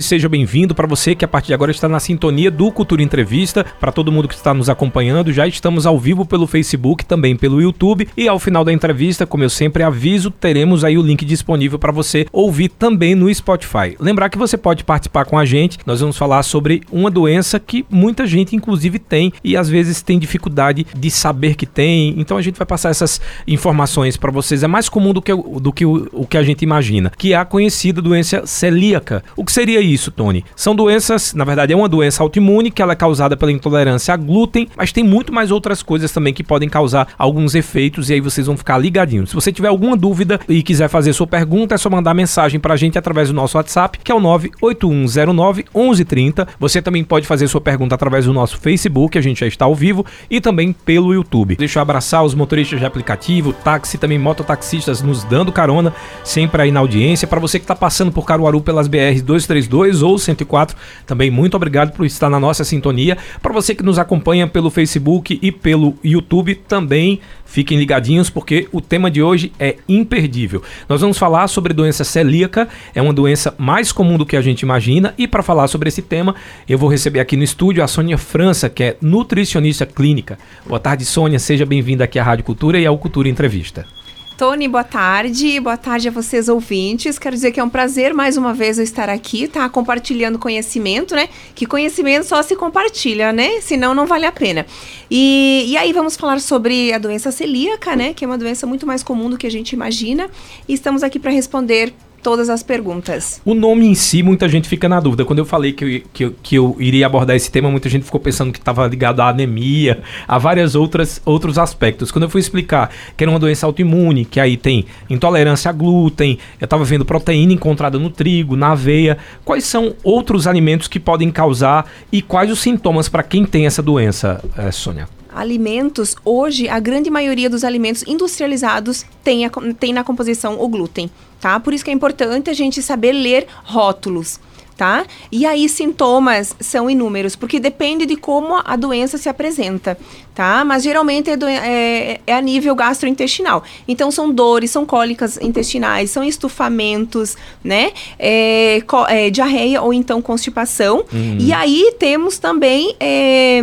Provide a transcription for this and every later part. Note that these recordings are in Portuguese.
Seja bem-vindo para você que a partir de agora está na sintonia do Cultura Entrevista, para todo mundo que está nos acompanhando. Já estamos ao vivo pelo Facebook, também pelo YouTube e ao final da entrevista, como eu sempre aviso, teremos aí o link disponível para você ouvir também no Spotify. Lembrar que você pode participar com a gente. Nós vamos falar sobre uma doença que muita gente inclusive tem e às vezes tem dificuldade de saber que tem. Então a gente vai passar essas informações para vocês. É mais comum do que, do que o, o que a gente imagina, que é a conhecida doença celíaca. O que seria isso, Tony? São doenças, na verdade é uma doença autoimune que ela é causada pela intolerância a glúten, mas tem muito mais outras coisas também que podem causar alguns efeitos e aí vocês vão ficar ligadinhos. Se você tiver alguma dúvida e quiser fazer sua pergunta, é só mandar mensagem pra gente através do nosso WhatsApp, que é o 98109 1130. Você também pode fazer sua pergunta através do nosso Facebook, a gente já está ao vivo, e também pelo YouTube. Deixa eu abraçar os motoristas de aplicativo, táxi, também mototaxistas nos dando carona, sempre aí na audiência. Para você que está passando por Caruaru pelas BRs 232 232 ou 104. Também muito obrigado por estar na nossa sintonia. Para você que nos acompanha pelo Facebook e pelo YouTube, também fiquem ligadinhos porque o tema de hoje é imperdível. Nós vamos falar sobre doença celíaca, é uma doença mais comum do que a gente imagina e para falar sobre esse tema, eu vou receber aqui no estúdio a Sônia França, que é nutricionista clínica. Boa tarde, Sônia, seja bem-vinda aqui à Rádio Cultura e ao Cultura Entrevista. Tony, boa tarde. Boa tarde a vocês ouvintes. Quero dizer que é um prazer mais uma vez eu estar aqui, tá? Compartilhando conhecimento, né? Que conhecimento só se compartilha, né? Senão não vale a pena. E, e aí vamos falar sobre a doença celíaca, né? Que é uma doença muito mais comum do que a gente imagina. E estamos aqui para responder todas as perguntas. O nome em si, muita gente fica na dúvida. Quando eu falei que eu, que que eu iria abordar esse tema, muita gente ficou pensando que estava ligado à anemia, a vários outros aspectos. Quando eu fui explicar que era uma doença autoimune, que aí tem intolerância a glúten, eu estava vendo proteína encontrada no trigo, na aveia, quais são outros alimentos que podem causar e quais os sintomas para quem tem essa doença, é, Sônia? alimentos, hoje a grande maioria dos alimentos industrializados tem, a, tem na composição o glúten, tá? Por isso que é importante a gente saber ler rótulos tá? E aí sintomas são inúmeros, porque depende de como a doença se apresenta, tá? Mas geralmente é, é, é, a nível gastrointestinal. Então são dores, são cólicas intestinais, são estufamentos, né? É, é, diarreia ou então constipação. Uhum. E aí temos também é,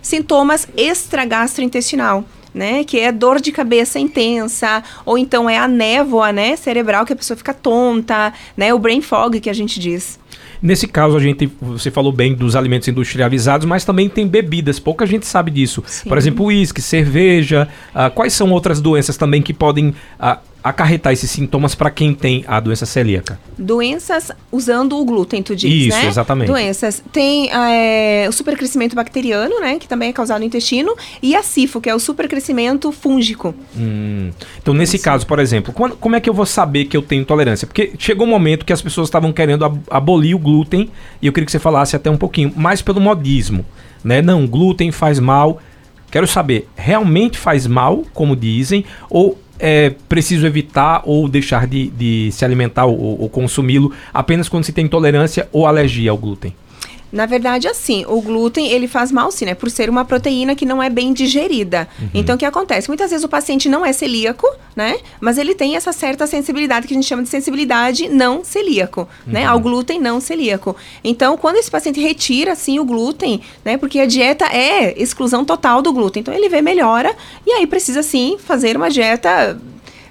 sintomas extragastrointestinal né? Que é dor de cabeça intensa, ou então é a névoa, né, cerebral que a pessoa fica tonta, né? O brain fog que a gente diz. Nesse caso, a gente, você falou bem dos alimentos industrializados, mas também tem bebidas. Pouca gente sabe disso. Sim. Por exemplo, uísque, cerveja. Uh, quais são outras doenças também que podem uh, acarretar esses sintomas para quem tem a doença celíaca? Doenças usando o glúten, tu diz, Isso, né? exatamente. Doenças. Tem é, o supercrescimento bacteriano, né? Que também é causado no intestino. E a SIFO, que é o supercrescimento fúngico. Hum. Então, nesse Isso. caso, por exemplo, quando, como é que eu vou saber que eu tenho intolerância? Porque chegou um momento que as pessoas estavam querendo abolir o glúten. E eu queria que você falasse até um pouquinho, mais pelo modismo. Né? Não, glúten faz mal. Quero saber, realmente faz mal, como dizem, ou é preciso evitar ou deixar de, de se alimentar ou, ou consumi-lo apenas quando se tem intolerância ou alergia ao glúten? Na verdade, assim, o glúten, ele faz mal sim, né? Por ser uma proteína que não é bem digerida. Uhum. Então, o que acontece? Muitas vezes o paciente não é celíaco, né? Mas ele tem essa certa sensibilidade que a gente chama de sensibilidade não celíaco, né? uhum. né? Ao glúten não celíaco. Então, quando esse paciente retira, assim, o glúten, né? Porque a dieta é exclusão total do glúten. Então, ele vê melhora e aí precisa, sim, fazer uma dieta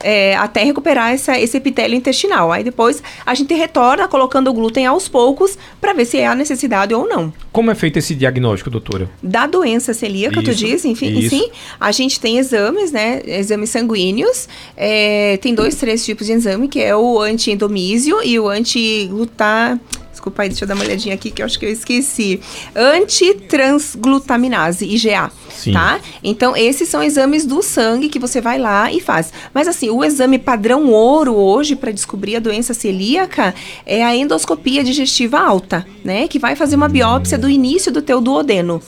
é, até recuperar essa, esse epitélio intestinal. Aí depois a gente retorna colocando o glúten aos poucos para ver se é a necessidade ou não. Como é feito esse diagnóstico, doutora? Da doença celíaca, isso, tu diz, enfim, isso. sim. A gente tem exames, né? Exames sanguíneos. É, tem dois, três tipos de exame, que é o anti-endomísio e o anti-glutar Desculpa aí, deixa eu dar uma olhadinha aqui que eu acho que eu esqueci. Antitransglutaminase, IgA. Sim. Tá? Então, esses são exames do sangue que você vai lá e faz. Mas, assim, o exame padrão ouro hoje para descobrir a doença celíaca é a endoscopia digestiva alta, né? Que vai fazer uma biópsia do início do teu duodeno.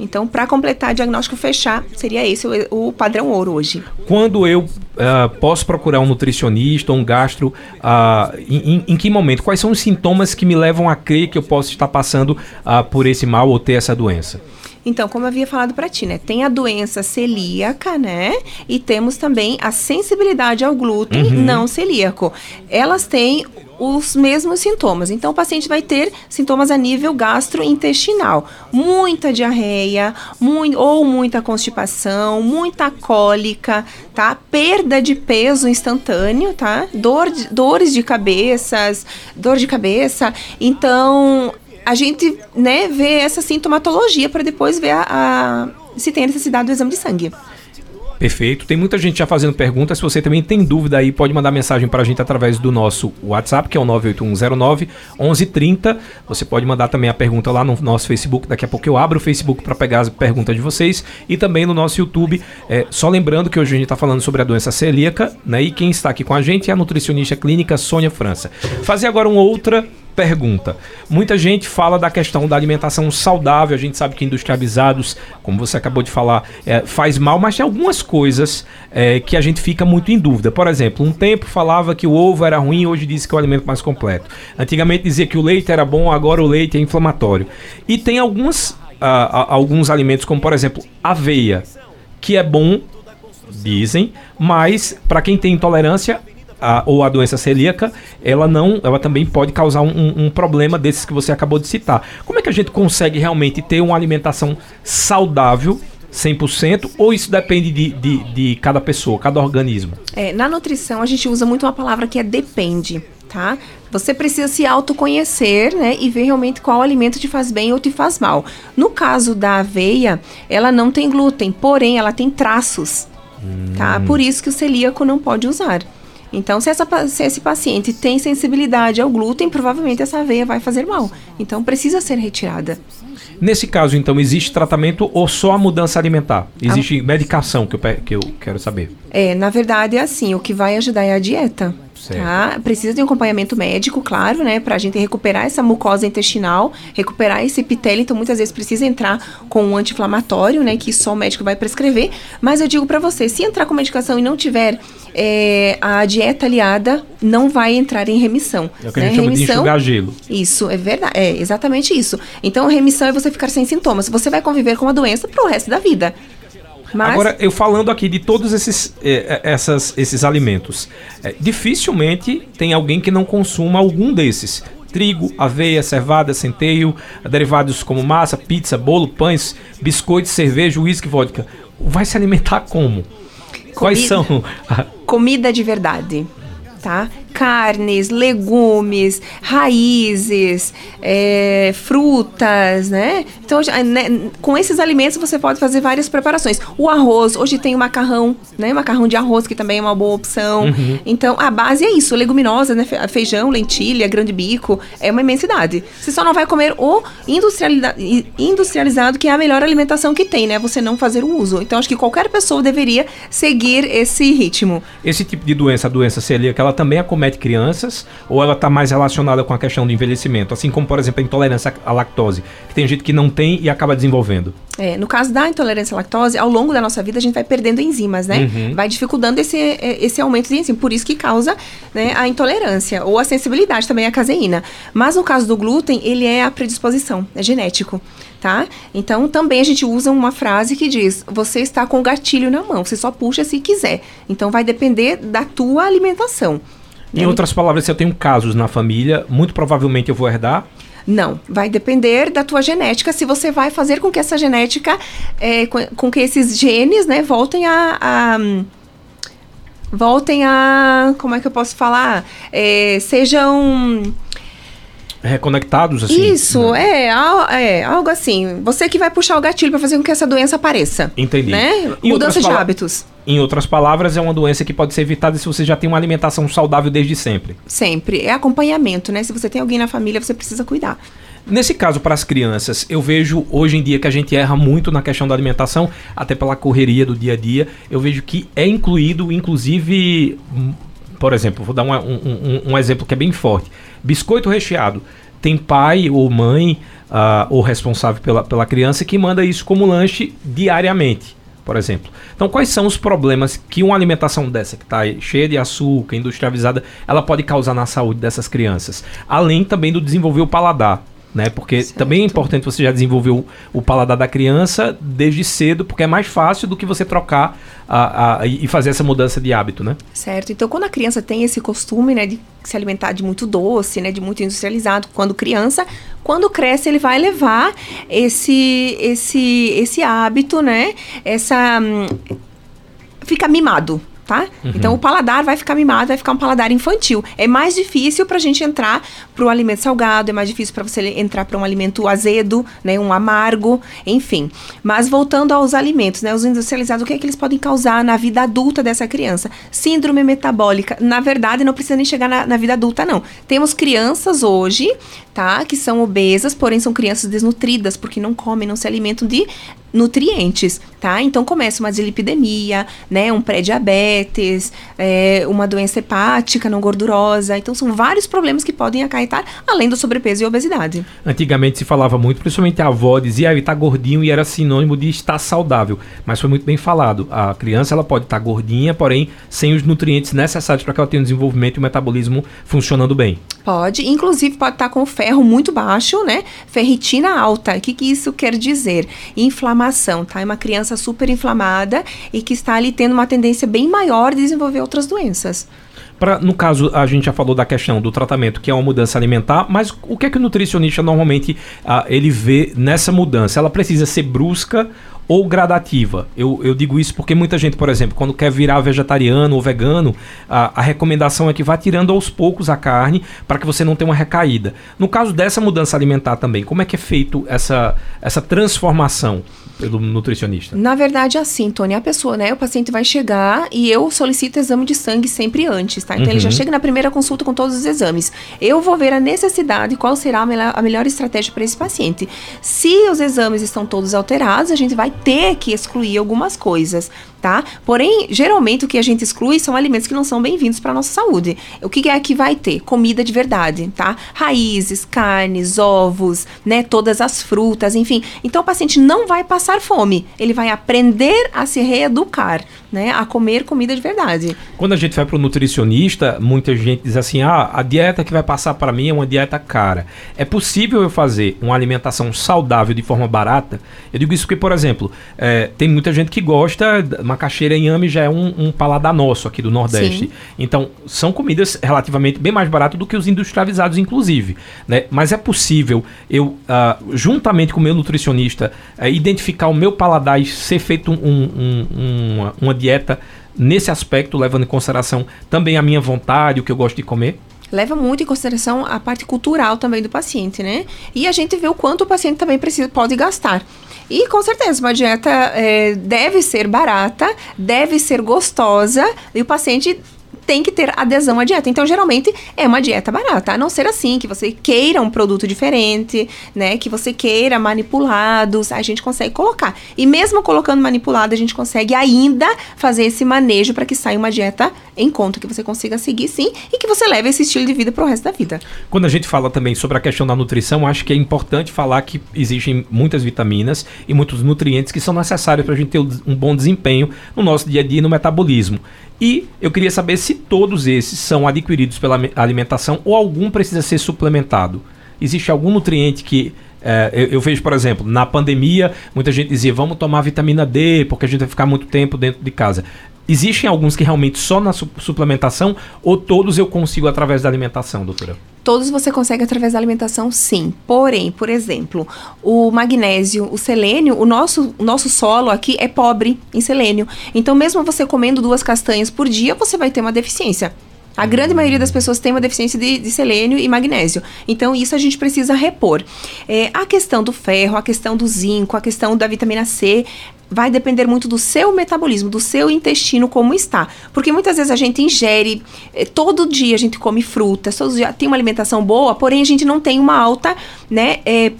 Então, para completar diagnóstico fechar, seria esse o, o padrão ouro hoje. Quando eu uh, posso procurar um nutricionista ou um gastro, uh, em, em, que momento? Quais são os sintomas que me levam a crer que eu posso estar passando uh, por esse mal ou ter essa doença? Então, como eu havia falado para ti, né? Tem a doença celíaca, né? E temos também a sensibilidade ao glúten uhum. não celíaco. Elas têm os mesmos sintomas. Então, o paciente vai ter sintomas a nível gastrointestinal. Muita diarreia, muito, ou muita constipação, muita cólica, tá? Perda de peso instantâneo, tá? Dor, dores de cabeças, dor de cabeça. Então, a gente, né, vê essa sintomatologia para depois ver a, a, se tem necessidade do exame de sangue. Perfeito. Tem muita gente já fazendo perguntas. Se você também tem dúvida aí, pode mandar mensagem para a gente através do nosso WhatsApp, que é o 98109 1130. Você pode mandar também a pergunta lá no nosso Facebook. Daqui a pouco eu abro o Facebook para pegar as perguntas de vocês. E também no nosso YouTube. É, só lembrando que hoje a gente está falando sobre a doença celíaca, né? E quem está aqui com a gente é a nutricionista clínica Sônia França. Fazer agora uma outra pergunta. Muita gente fala da questão da alimentação saudável. A gente sabe que industrializados, como você acabou de falar, é, faz mal, mas tem algumas coisas é, que a gente fica muito em dúvida. Por exemplo, um tempo falava que o ovo era ruim, hoje diz que é o alimento mais completo. Antigamente dizia que o leite era bom, agora o leite é inflamatório. E tem algumas, uh, alguns alimentos, como por exemplo, aveia, que é bom, dizem, mas para quem tem intolerância, a, ou a doença celíaca, ela não, ela também pode causar um, um, problema desses que você acabou de citar. Como é que a gente consegue realmente ter uma alimentação saudável 100% ou isso depende de, de, de cada pessoa, cada organismo? É, na nutrição a gente usa muito uma palavra que é depende, tá? Você precisa se autoconhecer, né, e ver realmente qual alimento te faz bem ou te faz mal. No caso da aveia, ela não tem glúten, porém ela tem traços, tá? hum. tá? Por isso que o celíaco não pode usar. Então, se, essa, se esse paciente tem sensibilidade ao glúten, provavelmente essa veia vai fazer mal. Então, precisa ser retirada. Nesse caso, então, existe tratamento ou só a mudança alimentar? Existe a... medicação que eu, que eu quero saber? É, na verdade é assim, o que vai ajudar é a dieta. Tá? Precisa de um acompanhamento médico, claro, né? Pra gente recuperar essa mucosa intestinal, recuperar esse epitélio. Então, muitas vezes precisa entrar com um anti-inflamatório, né? Que só o médico vai prescrever. Mas eu digo para você, se entrar com medicação e não tiver é, a dieta aliada, não vai entrar em remissão. É o que né? a gente remissão, chama de enxugar gelo. Isso, é verdade. É exatamente isso. Então, remissão é você ficar sem sintomas. Você vai conviver com a doença pro resto da vida. Mas... Agora, eu falando aqui de todos esses, eh, eh, essas, esses alimentos, eh, dificilmente tem alguém que não consuma algum desses. Trigo, aveia, cevada, centeio, derivados como massa, pizza, bolo, pães, biscoitos, cerveja, uísque, vodka. Vai se alimentar como? Comida, Quais são? comida de verdade, tá? Carnes, legumes, raízes, é, frutas, né? Então, né, com esses alimentos você pode fazer várias preparações. O arroz, hoje tem o macarrão, né? Macarrão de arroz, que também é uma boa opção. Uhum. Então, a base é isso, leguminosa, né? Feijão, lentilha, grande bico, é uma imensidade. Você só não vai comer o industrializado, que é a melhor alimentação que tem, né? Você não fazer o uso. Então, acho que qualquer pessoa deveria seguir esse ritmo. Esse tipo de doença, a doença celíaca, ela também acomete acomete crianças ou ela está mais relacionada com a questão do envelhecimento? Assim como, por exemplo, a intolerância à lactose, que tem gente que não tem e acaba desenvolvendo. É, no caso da intolerância à lactose, ao longo da nossa vida a gente vai perdendo enzimas, né? Uhum. Vai dificultando esse, é, esse aumento de enzima. Por isso que causa né, a intolerância ou a sensibilidade também à caseína. Mas no caso do glúten, ele é a predisposição, é genético. Tá? Então também a gente usa uma frase que diz: você está com o gatilho na mão, você só puxa se quiser. Então vai depender da tua alimentação. Em outras palavras, se eu tenho casos na família, muito provavelmente eu vou herdar. Não, vai depender da tua genética, se você vai fazer com que essa genética, é, com, com, que esses genes, né, voltem a, a voltem a, como é que eu posso falar, é, sejam reconectados assim. Isso, né? é, é, algo assim. Você que vai puxar o gatilho para fazer com que essa doença apareça. Entendi. Né? Mudança de hábitos. Em outras palavras, é uma doença que pode ser evitada se você já tem uma alimentação saudável desde sempre. Sempre. É acompanhamento, né? Se você tem alguém na família, você precisa cuidar. Nesse caso, para as crianças, eu vejo hoje em dia que a gente erra muito na questão da alimentação, até pela correria do dia a dia. Eu vejo que é incluído, inclusive, hum, por exemplo, vou dar um, um, um exemplo que é bem forte: biscoito recheado. Tem pai ou mãe uh, ou responsável pela, pela criança que manda isso como lanche diariamente por exemplo. Então, quais são os problemas que uma alimentação dessa, que está cheia de açúcar, industrializada, ela pode causar na saúde dessas crianças? Além também do desenvolver o paladar. né? Porque certo. também é importante você já desenvolver o, o, paladar da criança desde cedo, porque é mais fácil do que você trocar a, a, e fazer essa mudança de hábito, né? Certo. Então, quando a criança tem esse costume, né, de se alimentar de muito doce, né, de muito industrializado, quando criança, quando cresce ele vai levar esse esse esse hábito, né? Essa hum, fica mimado, tá? Uhum. Então o paladar vai ficar mimado, vai ficar um paladar infantil. É mais difícil para a gente entrar para o alimento salgado, é mais difícil para você entrar para um alimento azedo, né, um amargo, enfim. Mas voltando aos alimentos, né, os industrializados, o que é que eles podem causar na vida adulta dessa criança? Síndrome metabólica. Na verdade, não precisa nem chegar na, na vida adulta, não. Temos crianças hoje, tá, que são obesas, porém são crianças desnutridas porque não comem, não se alimentam de nutrientes, tá? Então começa uma dislipidemia, né, um pré-diabetes, é, uma doença hepática não gordurosa. Então são vários problemas que podem acarretar, além do sobrepeso e obesidade. Antigamente se falava muito, principalmente a avó dizia, ah, ele tá gordinho e era sinônimo de estar saudável. Mas foi muito bem falado. A criança ela pode estar tá gordinha, porém sem os nutrientes necessários para que ela tenha um desenvolvimento e um metabolismo funcionando bem. Pode, inclusive pode estar tá com ferro muito baixo, né? Ferritina alta. O que, que isso quer dizer? Inflamação inflamação, tá? É uma criança super inflamada e que está ali tendo uma tendência bem maior de desenvolver outras doenças. Pra, no caso, a gente já falou da questão do tratamento, que é uma mudança alimentar, mas o que é que o nutricionista normalmente uh, ele vê nessa mudança? Ela precisa ser brusca ou gradativa. Eu, eu digo isso porque muita gente, por exemplo, quando quer virar vegetariano ou vegano, a, a recomendação é que vá tirando aos poucos a carne para que você não tenha uma recaída. No caso dessa mudança alimentar também, como é que é feito essa, essa transformação? Pelo nutricionista? Na verdade, é assim, Tony, a pessoa, né? O paciente vai chegar e eu solicito exame de sangue sempre antes, tá? Então uhum. ele já uhum. chega na primeira consulta com todos os exames. Eu vou ver a necessidade qual será a melhor, a melhor estratégia para esse paciente. Se os exames estão todos alterados, a gente vai ter que excluir algumas coisas tá? Porém, geralmente o que a gente exclui são alimentos que não são bem-vindos para nossa saúde. O que é que vai ter? Comida de verdade, tá? Raízes, carnes, ovos, né? Todas as frutas, enfim. Então o paciente não vai passar fome, ele vai aprender a se reeducar, né? A comer comida de verdade. Quando a gente vai para o nutricionista, muita gente diz assim: ah, a dieta que vai passar para mim é uma dieta cara. É possível eu fazer uma alimentação saudável de forma barata? Eu digo isso porque, por exemplo, é, tem muita gente que gosta macaxeira e inhame já é um, um paladar nosso aqui do Nordeste. Sim. Então, são comidas relativamente bem mais baratas do que os industrializados, inclusive. Né? Mas é possível eu, uh, juntamente com o meu nutricionista, uh, identificar o meu paladar e ser feito um, um, uma, uma dieta nesse aspecto, levando em consideração também a minha vontade, o que eu gosto de comer? leva muito em consideração a parte cultural também do paciente, né? E a gente vê o quanto o paciente também precisa, pode gastar. E com certeza, uma dieta é, deve ser barata, deve ser gostosa, e o paciente tem que ter adesão à dieta. Então, geralmente, é uma dieta barata. A não ser assim, que você queira um produto diferente, né? Que você queira manipulados, a gente consegue colocar. E mesmo colocando manipulado, a gente consegue ainda fazer esse manejo para que saia uma dieta em conta, que você consiga seguir sim e que você leve esse estilo de vida para o resto da vida. Quando a gente fala também sobre a questão da nutrição, acho que é importante falar que existem muitas vitaminas e muitos nutrientes que são necessários para a gente ter um bom desempenho no nosso dia a dia no metabolismo. E eu queria saber se todos esses são adquiridos pela alimentação ou algum precisa ser suplementado. Existe algum nutriente que é, eu, eu, vejo, por exemplo, na pandemia, muita gente dizia: vamos tomar vitamina D, porque a gente vai ficar muito tempo dentro de casa. Existem alguns que realmente só na su suplementação ou todos eu consigo através da alimentação, doutora? Todos você consegue através da alimentação, sim. Porém, por exemplo, o magnésio, o selênio, o nosso, nosso solo aqui é pobre em selênio. Então, mesmo você comendo duas castanhas por dia, você vai ter uma deficiência. A grande maioria das pessoas tem uma deficiência de, de selênio e magnésio. Então, isso a gente precisa repor. É, a questão do ferro, a questão do zinco, a questão da vitamina C, vai depender muito do seu metabolismo, do seu intestino como está. Porque muitas vezes a gente ingere, eh, todo dia a gente come frutas, todos os dias tem uma alimentação boa, porém a gente não tem uma alta, né, é,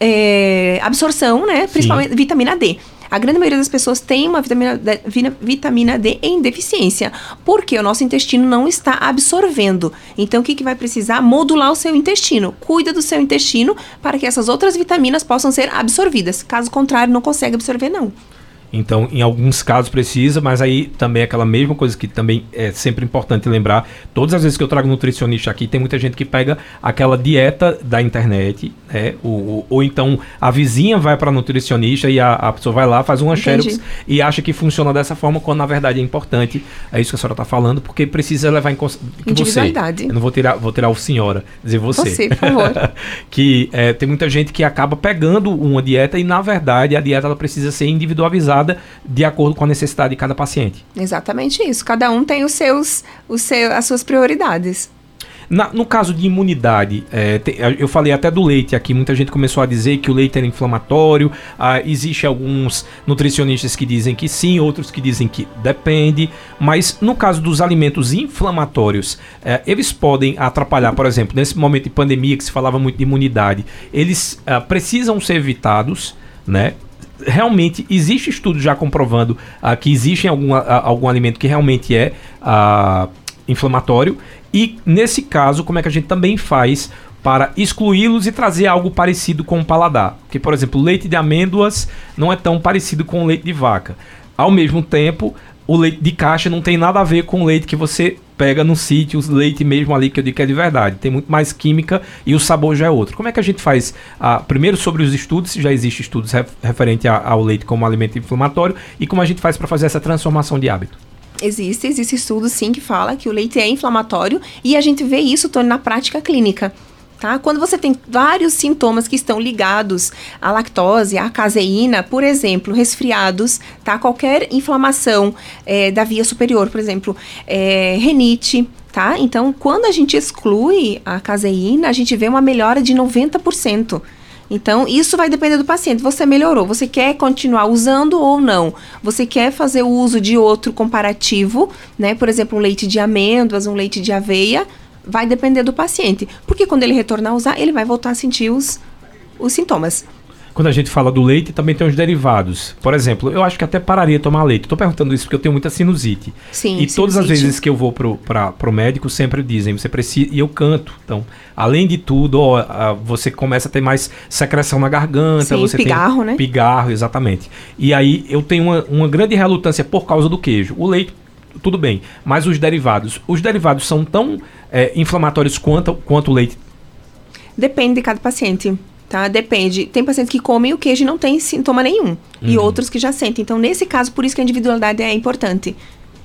é, absorção, né, principalmente Sim. vitamina D. A grande maioria das pessoas tem uma vitamina D, vitamina D em deficiência, porque o nosso intestino não está absorvendo. Então, o que, que vai precisar? Modular o seu intestino. Cuida do seu intestino para que essas outras vitaminas possam ser absorvidas. Caso contrário, não consegue absorver, não. Então, em alguns casos precisa, mas aí também é aquela mesma coisa que também é sempre importante lembrar. Todas as vezes que eu trago nutricionista aqui, tem muita gente que pega aquela dieta da internet, né? Ou, ou então a vizinha vai para nutricionista e a, a, pessoa vai lá, faz uma xerox e acha que funciona dessa forma, quando na verdade é importante. É isso que a senhora está falando, porque precisa levar em consideração. Você, eu não vou tirar, vou tirar o senhora, dizer você. Você, por favor. que é, tem muita gente que acaba pegando uma dieta e, na verdade, a dieta ela precisa ser individualizada de acordo com a necessidade de cada paciente. Exatamente isso. Cada um tem os seus, os seus, as suas prioridades. Na, no caso de imunidade, é, tem, eu falei até do leite aqui, muita gente começou a dizer que o leite era inflamatório. Ah, Existem alguns nutricionistas que dizem que sim, outros que dizem que depende. Mas no caso dos alimentos inflamatórios, é, eles podem atrapalhar, por exemplo, nesse momento de pandemia que se falava muito de imunidade, eles ah, precisam ser evitados, né? Realmente existe estudo já comprovando ah, que existe algum, ah, algum alimento que realmente é ah, inflamatório e nesse caso, como é que a gente também faz para excluí-los e trazer algo parecido com o paladar? Porque, por exemplo, leite de amêndoas não é tão parecido com leite de vaca. Ao mesmo tempo, o leite de caixa não tem nada a ver com o leite que você pega no sítio, o leite mesmo ali que eu digo que é de verdade. Tem muito mais química e o sabor já é outro. Como é que a gente faz? Ah, primeiro sobre os estudos, se já existe estudos referente ao leite como alimento inflamatório e como a gente faz para fazer essa transformação de hábito. Existe, existe estudo sim que fala que o leite é inflamatório e a gente vê isso na prática clínica. Tá? Quando você tem vários sintomas que estão ligados à lactose, à caseína, por exemplo, resfriados, tá? qualquer inflamação é, da via superior, por exemplo, é, renite, tá? Então, quando a gente exclui a caseína, a gente vê uma melhora de 90%. Então, isso vai depender do paciente. Você melhorou, você quer continuar usando ou não? Você quer fazer o uso de outro comparativo, né? Por exemplo, um leite de amêndoas, um leite de aveia, vai depender do paciente. Porque quando ele retornar a usar, ele vai voltar a sentir os, os sintomas quando a gente fala do leite, também tem os derivados. Por exemplo, eu acho que até pararia de tomar leite. Estou perguntando isso porque eu tenho muita sinusite. Sim, e sinusite. todas as vezes que eu vou pro, pra, pro médico, sempre dizem, você precisa. E eu canto. Então, além de tudo, ó, você começa a ter mais secreção na garganta. Sim, você pigarro, tem né? Pigarro, exatamente. E aí eu tenho uma, uma grande relutância por causa do queijo. O leite tudo bem. Mas os derivados, os derivados são tão é, inflamatórios quanto, quanto o leite? Depende de cada paciente tá? Depende. Tem pacientes que comem o queijo e não tem sintoma nenhum. Uhum. E outros que já sentem. Então, nesse caso, por isso que a individualidade é importante.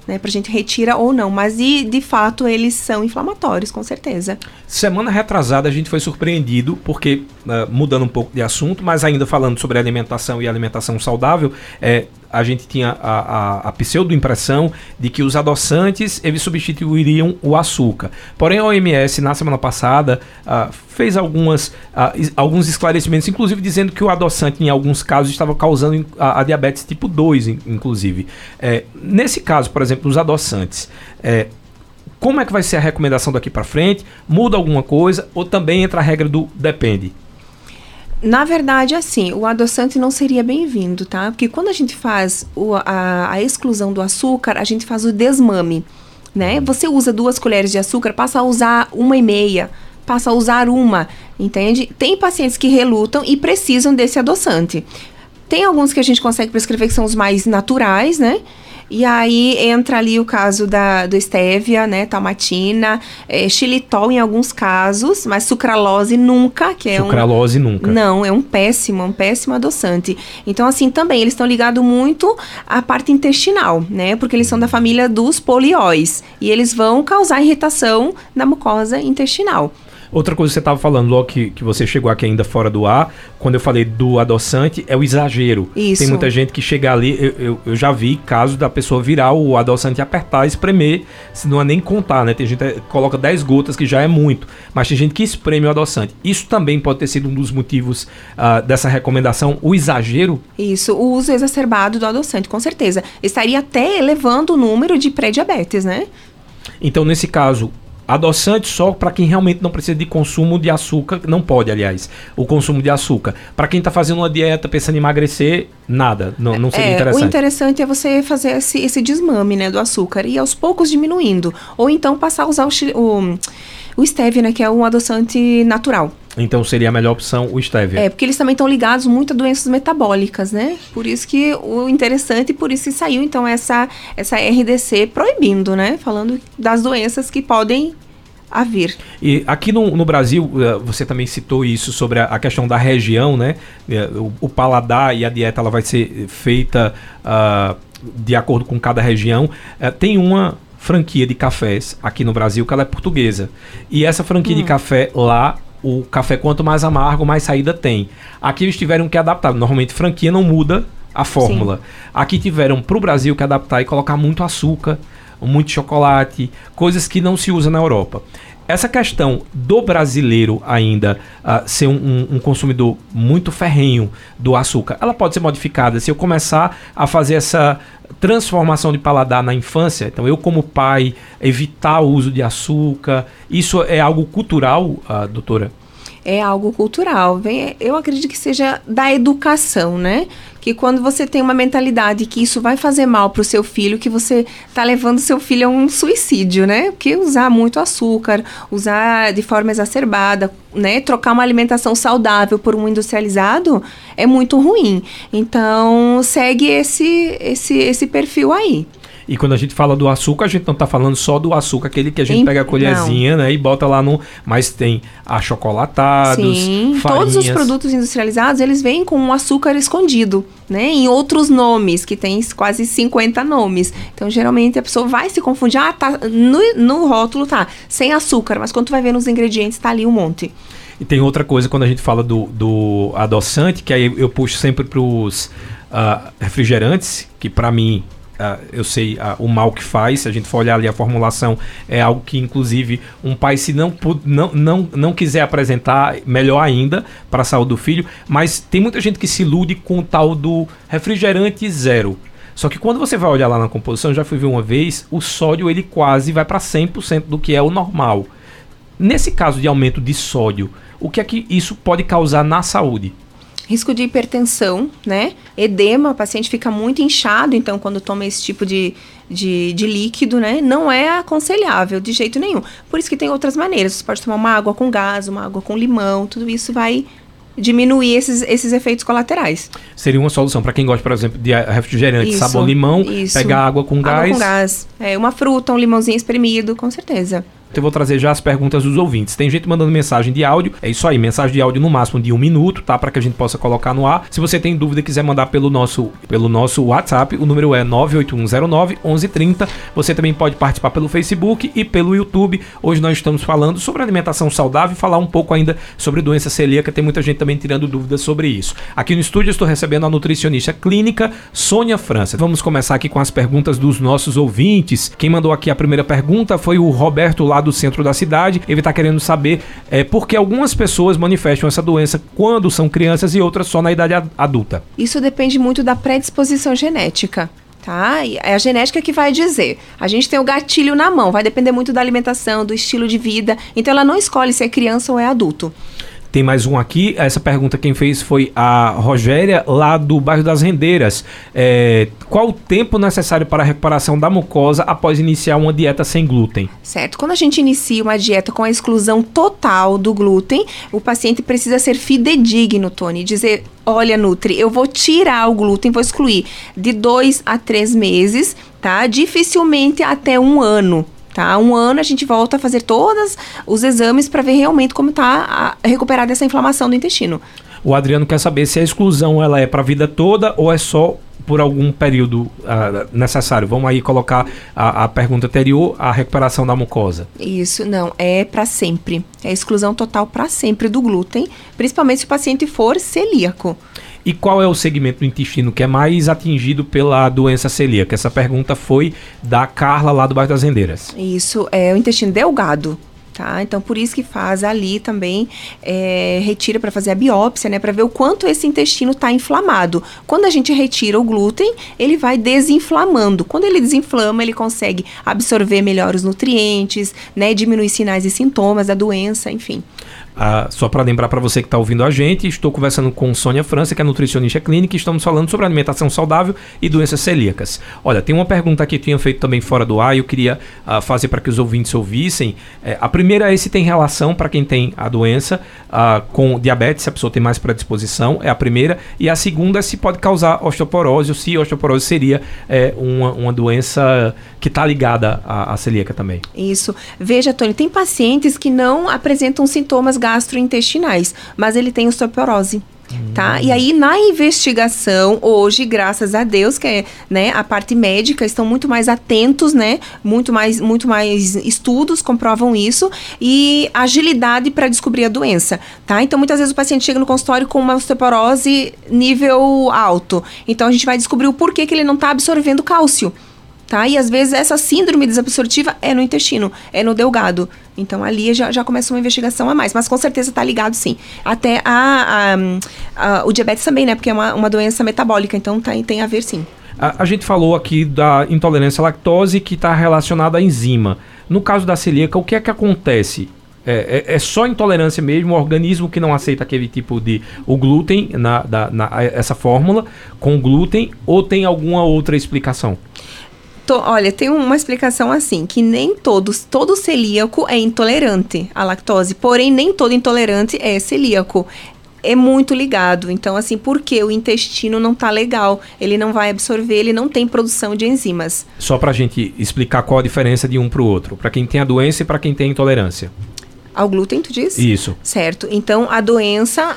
Né, pra gente retira ou não, mas de, de fato eles são inflamatórios, com certeza. Semana retrasada a gente foi surpreendido, porque, uh, mudando um pouco de assunto, mas ainda falando sobre alimentação e alimentação saudável, é, a gente tinha a, a, a pseudo-impressão de que os adoçantes eles substituiriam o açúcar. Porém, a OMS, na semana passada, uh, fez algumas, uh, alguns esclarecimentos, inclusive dizendo que o adoçante, em alguns casos, estava causando a, a diabetes tipo 2, inclusive. É, nesse caso, por exemplo, os adoçantes, é, como é que vai ser a recomendação daqui para frente? Muda alguma coisa ou também entra a regra do depende? Na verdade, assim, o adoçante não seria bem-vindo, tá? Porque quando a gente faz o, a, a, exclusão do açúcar, a gente faz o desmame, né? Você usa duas colheres de açúcar, passa a usar uma e meia, passa a usar uma, entende? Tem pacientes que relutam e precisam desse adoçante. Tem alguns que a gente consegue prescrever que são os mais naturais, né? E aí entra ali o caso da, do stevia, né, talmatina, é, xilitol em alguns casos, mas sucralose nunca, que é sucralose um... nunca. Não, é um péssimo, um péssimo adoçante. Então, assim, também eles estão ligados muito à parte intestinal, né, porque eles são da família dos polióis e eles vão causar irritação na mucosa intestinal. Outra coisa que você estava falando, logo que, que você chegou aqui ainda fora do ar, quando eu falei do adoçante, é o exagero. Isso. Tem muita gente que chega ali, eu, eu, eu já vi casos da pessoa virar o adoçante e apertar, espremer, se não é nem contar, né? Tem gente que coloca 10 gotas, que já é muito, mas tem gente que espreme o adoçante. Isso também pode ter sido um dos motivos uh, dessa recomendação, o exagero? Isso, o uso exacerbado do adoçante, com certeza. Estaria até elevando o número de pré-diabetes, né? Então, nesse caso, Adoçante só para quem realmente não precisa de consumo de açúcar, não pode, aliás, o consumo de açúcar. Para quem está fazendo uma dieta pensando em emagrecer, nada, não, não seria é, interessante. O interessante é você fazer esse, esse desmame né, do açúcar e aos poucos diminuindo. Ou então passar a usar o, o, o stevia, né, que é um adoçante natural. Então seria a melhor opção o stevia. É, porque eles também estão ligados muito a doenças metabólicas, né? Por isso que o interessante, por isso que saiu então essa, essa RDC proibindo, né? Falando das doenças que podem a vir. E aqui no, no, Brasil, eh, você também citou isso sobre a, a questão da região, né? Eh, o, o, paladar e a dieta ela vai ser feita uh, de acordo com cada região. Uh, tem uma franquia de cafés aqui no Brasil que ela é portuguesa. E essa franquia hum. de café lá o café quanto mais amargo, mais saída tem. Aqui eles tiveram que adaptar. Normalmente franquia não muda a fórmula. Sim. Aqui tiveram para o Brasil que adaptar e colocar muito açúcar, muito chocolate, coisas que não se usa na Europa. Essa questão do brasileiro ainda uh, ser um, um, um, consumidor muito ferrenho do açúcar, ela pode ser modificada se eu começar a fazer essa transformação de paladar na infância. Então, eu, como pai, evitar o uso de açúcar, isso é algo cultural, uh, doutora? é algo cultural. Vem, eu acredito que seja da educação, né? Que quando você tem uma mentalidade que isso vai fazer mal para o seu filho, que você está levando seu filho a um suicídio, né? Porque usar muito açúcar, usar de forma exacerbada, né? Trocar uma alimentação saudável por um industrializado é muito ruim. Então, segue esse, esse, esse perfil aí. E quando a gente fala do açúcar, a gente não está falando só do açúcar, aquele que a gente em, pega a colherzinha, não. né, e bota lá no, mas tem achocolatados, Sim, farinhas. todos os produtos industrializados, eles vêm com um açúcar escondido, né, em outros nomes, que tem quase 50 nomes. Então, geralmente a pessoa vai se confundir, ah, tá no, no rótulo tá sem açúcar, mas quando tu vai ver nos ingredientes tá ali um monte. E tem outra coisa quando a gente fala do, do adoçante, que aí eu puxo sempre para os uh, ah, refrigerantes, que para mim Uh, eu sei uh, o mal que faz, se a gente for olhar ali a formulação, é algo que, inclusive, um pai, se não, não, não, não quiser apresentar, melhor ainda para a saúde do filho. Mas tem muita gente que se ilude com o tal do refrigerante zero. Só que quando você vai olhar lá na composição, já fui ver uma vez, o sódio ele quase vai para 100% do que é o normal. Nesse caso de aumento de sódio, o que é que isso pode causar na saúde? Risco de hipertensão, né? Edema, o paciente fica muito inchado, então quando toma esse tipo de, de, de, líquido, né? Não é aconselhável de jeito nenhum. Por isso que tem outras maneiras. Você pode tomar uma água com gás, uma água com limão, tudo isso vai diminuir esses, esses efeitos colaterais. Seria uma solução para quem gosta, por exemplo, de refrigerante, isso, sabor limão, isso. pegar água com gás. Água com gás. É, uma fruta, um limãozinho espremido, com certeza. Eu vou trazer já as perguntas dos ouvintes. Tem gente mandando mensagem de áudio. É isso aí, mensagem de áudio no máximo de um minuto, tá? Para que a gente possa colocar no ar. Se você tem dúvida e quiser mandar pelo nosso, pelo nosso WhatsApp, o número é 98109 1130. Você também pode participar pelo Facebook e pelo YouTube. Hoje nós estamos falando sobre alimentação saudável e falar um pouco ainda sobre doença celíaca. Tem muita gente também tirando dúvidas sobre isso. Aqui no estúdio estou recebendo a nutricionista clínica Sônia França. Vamos começar aqui com as perguntas dos nossos ouvintes. Quem mandou aqui a primeira pergunta foi o Roberto lá do centro da cidade. Ele está querendo saber é, por que algumas pessoas manifestam essa doença quando são crianças e outras só na idade adulta. Isso depende muito da predisposição genética tá? É a genética que vai dizer. A gente tem o gatilho na mão, vai depender muito da alimentação, do estilo de vida. Então ela não escolhe se é criança ou é adulto. Tem mais um aqui. Essa pergunta quem fez foi a Rogéria, lá do bairro das Rendeiras. É, qual o tempo necessário para a recuperação da mucosa após iniciar uma dieta sem glúten? Certo. Quando a gente inicia uma dieta com a exclusão total do glúten, o paciente precisa ser fidedigno, Tony. Dizer, olha, Nutri, eu vou tirar o glúten, vou excluir de dois a três meses, tá? Dificilmente até um ano tá? Um ano a gente volta a fazer todos os exames para ver realmente como está recuperada essa inflamação do intestino. O Adriano quer saber se a exclusão ela é para a vida toda ou é só por algum período uh, necessário. Vamos aí colocar a, a, pergunta anterior, a recuperação da mucosa. Isso, não, é para sempre. É exclusão total para sempre do glúten, principalmente se o paciente for celíaco. E qual é o segmento do intestino que é mais atingido pela doença celíaca? Essa pergunta foi da Carla lá do bairro das Rendeiras. Isso, é o intestino delgado. Tá? Então, por isso que faz ali também, é, retira para fazer a biópsia, né? Para ver o quanto esse intestino está inflamado. Quando a gente retira o glúten, ele vai desinflamando. Quando ele desinflama, ele consegue absorver melhor os nutrientes, né? Diminuir sinais e sintomas da doença, enfim. Ah, só para lembrar para você que está ouvindo a gente, estou conversando com Sônia França, que é nutricionista clínica, e estamos falando sobre alimentação saudável e doenças celíacas. Olha, tem uma pergunta que eu tinha feito também fora do ar, e eu queria uh, fazer para que os ouvintes ouvissem. É, a primeira é se tem relação para quem tem a doença uh, com diabetes, se a pessoa tem mais predisposição, é a primeira. E a segunda é se pode causar osteoporose, ou se osteoporose seria é, uma, uma doença que está ligada à, à celíaca também. Isso. Veja, Tony, tem pacientes que não apresentam sintomas gastrointestinais, mas ele tem osteoporose. Tá? E aí, na investigação, hoje, graças a Deus, que é né, a parte médica, estão muito mais atentos, né? Muito mais, muito mais estudos comprovam isso e agilidade para descobrir a doença. Tá? Então, muitas vezes o paciente chega no consultório com uma osteoporose nível alto. Então, a gente vai descobrir o porquê que ele não está absorvendo cálcio tá? E às vezes essa síndrome desabsortiva é no intestino, é no delgado. Então ali já, já começa uma investigação a mais, mas com certeza está ligado sim. Até a, a, a, o diabetes também, né? Porque é uma, uma doença metabólica, então tá, tem a ver sim. A, a gente falou aqui da intolerância à lactose que está relacionada à enzima. No caso da celíaca, o que é que acontece? É, é, é, só intolerância mesmo, o organismo que não aceita aquele tipo de. o glúten, na, da, na, essa fórmula, com glúten, ou tem alguma outra explicação? To, olha, tem uma explicação assim, que nem todos, todo celíaco é intolerante à lactose, porém nem todo intolerante é celíaco é muito ligado. Então, assim, porque o intestino não tá legal, ele não vai absorver, ele não tem produção de enzimas. Só pra gente explicar qual a diferença de um pro outro, para quem tem a doença e para quem tem a intolerância. Ao glúten, tu diz? Isso. Certo. Então, a doença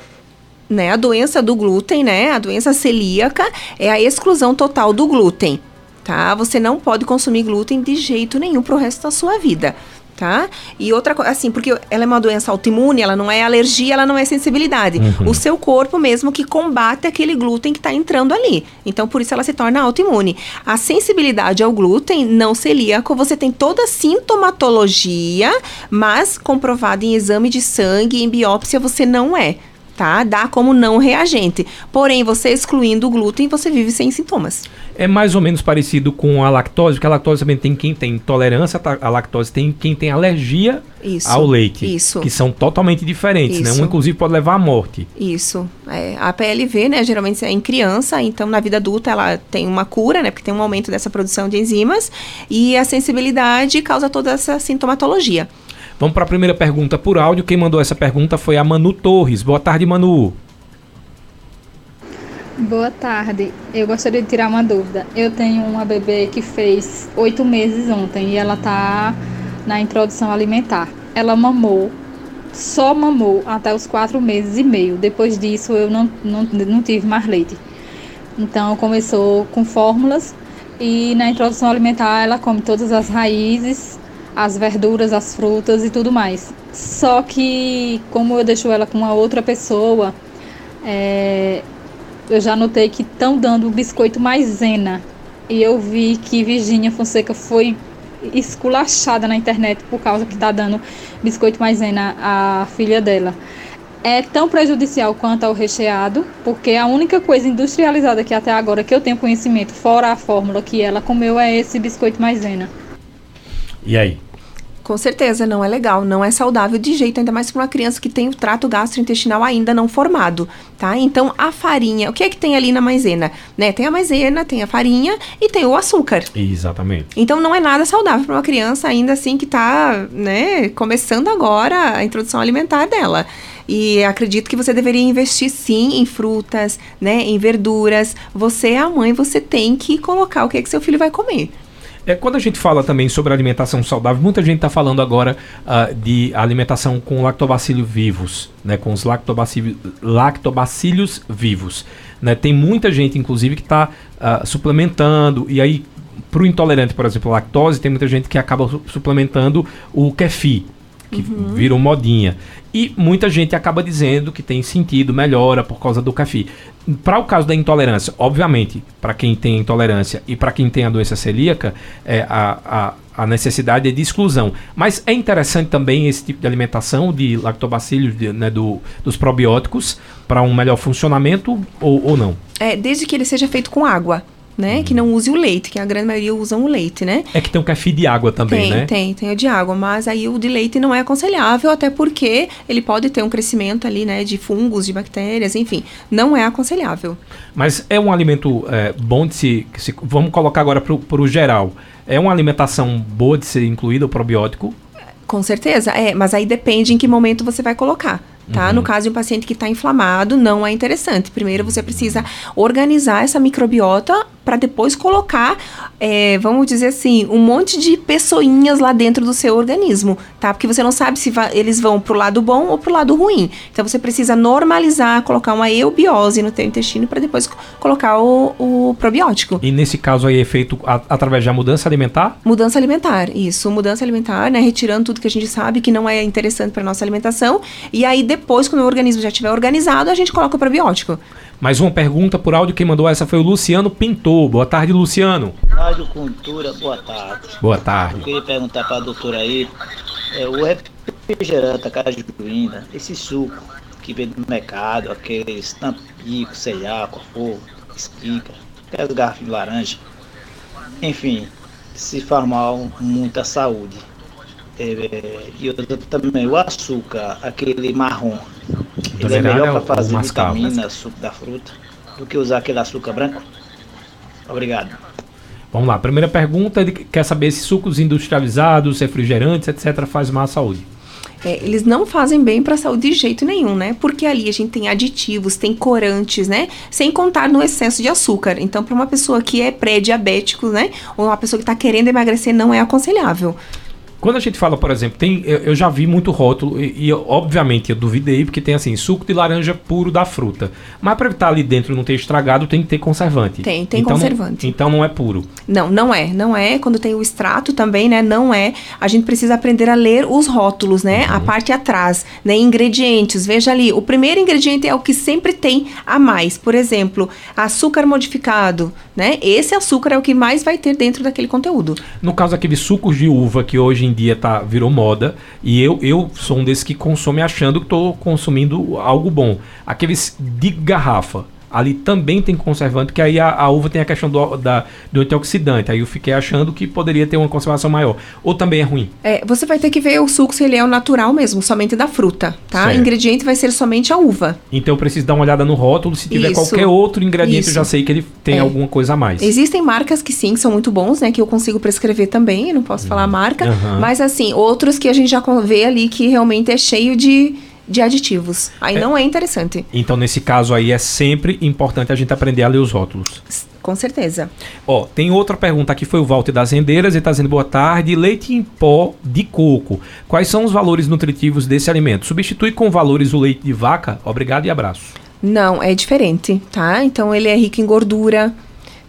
né, a doença do glúten, né, a doença celíaca é a exclusão total do glúten tá? Você não pode consumir glúten de jeito nenhum pro resto da sua vida. Tá? E outra coisa, assim, porque ela é uma doença autoimune, ela não é alergia, ela não é sensibilidade. Uhum. O seu corpo mesmo que combate aquele glúten que está entrando ali. Então, por isso ela se torna autoimune. A sensibilidade ao glúten não celíaco, você tem toda a sintomatologia, mas comprovada em exame de sangue, em biópsia, você não é tá? Dá como não reagente. Porém, você excluindo o glúten, você vive sem sintomas. É mais ou menos parecido com a lactose, porque a lactose também tem quem tem intolerância à lactose, tem quem tem alergia isso, ao leite. Isso. Que são totalmente diferentes, isso. né? Um, inclusive, pode levar à morte. Isso. É, a PLV, né, geralmente é em criança, então na vida adulta ela tem uma cura, né? Porque tem um aumento dessa produção de enzimas. E a sensibilidade causa toda essa sintomatologia. Vamos para a primeira pergunta por áudio. Quem mandou essa pergunta foi a Manu Torres. Boa tarde, Manu. Boa tarde. Eu gostaria de tirar uma dúvida. Eu tenho uma bebê que fez oito meses ontem e ela está na introdução alimentar. Ela mamou, só mamou até os quatro meses e meio. Depois disso, eu não, não, não tive mais leite. Então, começou com fórmulas e na introdução alimentar ela come todas as raízes as verduras, as frutas e tudo mais. Só que, como eu deixo ela com uma outra pessoa, é, eu já notei que estão dando o biscoito maisena. E eu vi que Virginia Fonseca foi esculachada na internet por causa que está dando biscoito maisena à filha dela. É tão prejudicial quanto ao recheado, porque a única coisa industrializada que até agora que eu tenho conhecimento, fora a fórmula que ela comeu, é esse biscoito maisena. E aí? Com certeza, não é legal, não é saudável de jeito, ainda mais para uma criança que tem o trato gastrointestinal ainda não formado, tá? Então, a farinha, o que é que tem ali na maisena? Né? Tem a maisena, tem a farinha e tem o açúcar. Exatamente. Então, não é nada saudável para uma criança ainda assim que está, né, começando agora a introdução alimentar dela. E acredito que você deveria investir sim em frutas, né, em verduras. Você é a mãe, você tem que colocar o que é que seu filho vai comer. É, quando a gente fala também sobre alimentação saudável, muita gente está falando agora uh, de alimentação com lactobacilos vivos, né, com os lactobacilos, lactobacilos vivos. Né? Tem muita gente, inclusive, que está uh, ah, suplementando, e aí, para o intolerante, por exemplo, lactose, tem muita gente que acaba suplementando o kefir, que uhum. virou modinha. E muita gente acaba dizendo que tem sentido, melhora por causa do café. Para o caso da intolerância, obviamente, para quem tem intolerância e para quem tem a doença celíaca, é, a, a, a, necessidade é de exclusão. Mas é interessante também esse tipo de alimentação de lactobacilos, de, né, do, dos probióticos, para um melhor funcionamento ou, ou não? É, desde que ele seja feito com água né? Uhum. Que não use o leite, que a grande maioria usam o leite, né? É que tem o café de água também, tem, né? tem, tem o de água, mas aí o de leite não é aconselhável, até porque ele pode ter um crescimento ali, né, de fungos, de bactérias, enfim, não é aconselhável. Mas é um alimento é, bom de se, se- Vamos colocar agora para o geral. É uma alimentação boa de ser incluída o probiótico? Com certeza, é, mas aí depende em que momento você vai colocar. Tá? Uhum. No caso de um paciente que está inflamado, não é interessante. Primeiro você precisa organizar essa microbiota para depois colocar, é, vamos dizer assim, um monte de pessoinhas lá dentro do seu organismo, tá? Porque você não sabe se eles vão pro lado bom ou pro lado ruim. Então você precisa normalizar, colocar uma eubiose no teu intestino para depois co- colocar o, o probiótico. E nesse caso aí é feito a- através da mudança alimentar? Mudança alimentar, isso, mudança alimentar, né? Retirando tudo que a gente sabe que não é interessante para nossa alimentação. E aí, depois, quando o organismo já estiver organizado, a gente coloca o probiótico. Mais uma pergunta por áudio. Quem mandou essa foi o Luciano Pintor. Boa tarde, Luciano. Rádio Cultura, boa tarde. Boa Eu tarde. queria perguntar para a doutora aí, é, o refrigerante, a cajuína, esse suco que vem do mercado, aqueles tampicos, sei lá, for, esquica, aquelas garrafas de laranja, enfim, se faz mal muito à saúde. É, e outra também, o açúcar, aquele marrom, ele é melhor para fazer mascavo, né? vitamina, suco da fruta, do que usar aquele açúcar branco? Obrigado. Vamos lá. Primeira pergunta: ele quer saber se sucos industrializados, refrigerantes, etc., faz mal à saúde. É, eles não fazem bem para a saúde de jeito nenhum, né? Porque ali a gente tem aditivos, tem corantes, né? Sem contar no excesso de açúcar. Então, para uma pessoa que é pré-diabético, né? Ou uma pessoa que está querendo emagrecer, não é aconselhável. Quando a gente fala, por exemplo, tem, eu, eu já vi muito rótulo e, e, obviamente eu duvidei porque tem assim suco de laranja puro da fruta, mas para estar ali dentro e não ter estragado tem que ter conservante. Tem, tem Então não- conservante. então não é puro. Não, não é. Não é. Quando tem o extrato também, né? Não é. A gente precisa aprender a ler os rótulos, né? A parte atrás, né? Ingredientes. Veja ali. O primeiro ingrediente é o que sempre tem a mais. Por exemplo, açúcar modificado, né? Esse açúcar é o que mais vai ter dentro daquele conteúdo. No caso aqueles sucos de uva que hoje em dia tá virou moda e eu, eu sou um desses que consome achando que estou consumindo algo bom. Aqueles de garrafa Ali também tem conservante, que aí a, a uva tem a questão do, da, do antioxidante. Aí eu fiquei achando que poderia ter uma conservação maior. Ou também é ruim. É, você vai ter que ver o suco se ele é o natural mesmo, somente da fruta, tá? Certo. Ingrediente vai ser somente a uva. Então eu preciso dar uma olhada no rótulo. Se tiver Isso. qualquer outro ingrediente, eu já Isso. sei que ele tem É. alguma coisa a mais. Existem marcas que sim, que são muito bons, né? Que eu consigo prescrever também, não posso falar a marca. Aham. Mas assim, outros que a gente já vê ali que realmente é cheio de, de aditivos. Aí É. não é interessante. Então, nesse caso aí, é sempre importante a gente aprender a ler os rótulos. Com certeza. Ó, tem outra pergunta aqui, foi o Walter das Rendeiras, ele está dizendo boa tarde. Leite em pó de coco. Quais são os valores nutritivos desse alimento? Substitui com valores o leite de vaca? Obrigado e abraço. Não, é diferente, tá? Então ele é rico em gordura,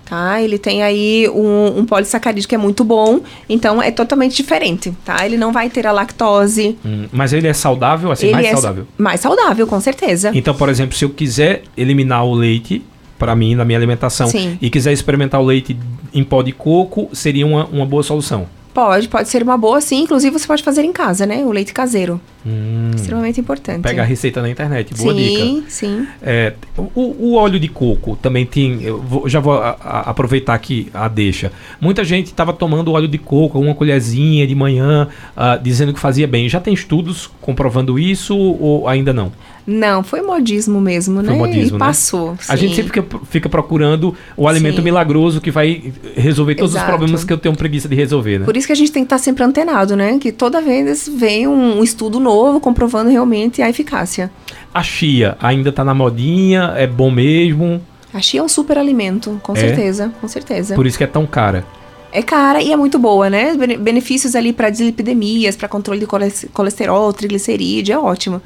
tá? Ele tem aí um, um polissacarídeo que é muito bom, então é totalmente diferente, tá? Ele não vai ter a lactose. Hum, mas ele é saudável, assim, ele mais é saudável. Mais saudável, com certeza. Então, por exemplo, se eu quiser eliminar o leite para mim na minha alimentação Sim. e quiser experimentar o leite em pó de coco, seria uma, uma boa solução. Pode, pode ser uma boa, sim. Inclusive, você pode fazer em casa, né? O leite caseiro. Hum, Extremamente importante. pega a receita na internet, boa dica. sim, sim. É, o, o óleo de coco também tem. Eu vou- já vou a- a- aproveitar aqui a deixa. Muita gente estava tomando óleo de coco, uma colherzinha de manhã, ah, dizendo que fazia bem. Já tem estudos comprovando isso ou ainda não? Não, foi modismo mesmo, Foi né? modismo, e né? passou. A gente sempre fica, fica procurando o alimento Sim. milagroso que vai resolver todos Exato. os problemas que eu tenho preguiça de resolver, né? Por isso que a gente tem que estar sempre antenado, né? Que toda vez vem um estudo novo comprovando realmente a eficácia. A chia ainda tá na modinha, é bom mesmo, A chia é um super alimento, com É? certeza, com certeza. por isso que é tão cara. É cara e é muito boa, né? Bene- Benefícios ali para dislipidemias, para controle de coles- colesterol, triglicerídeo, é ótimo.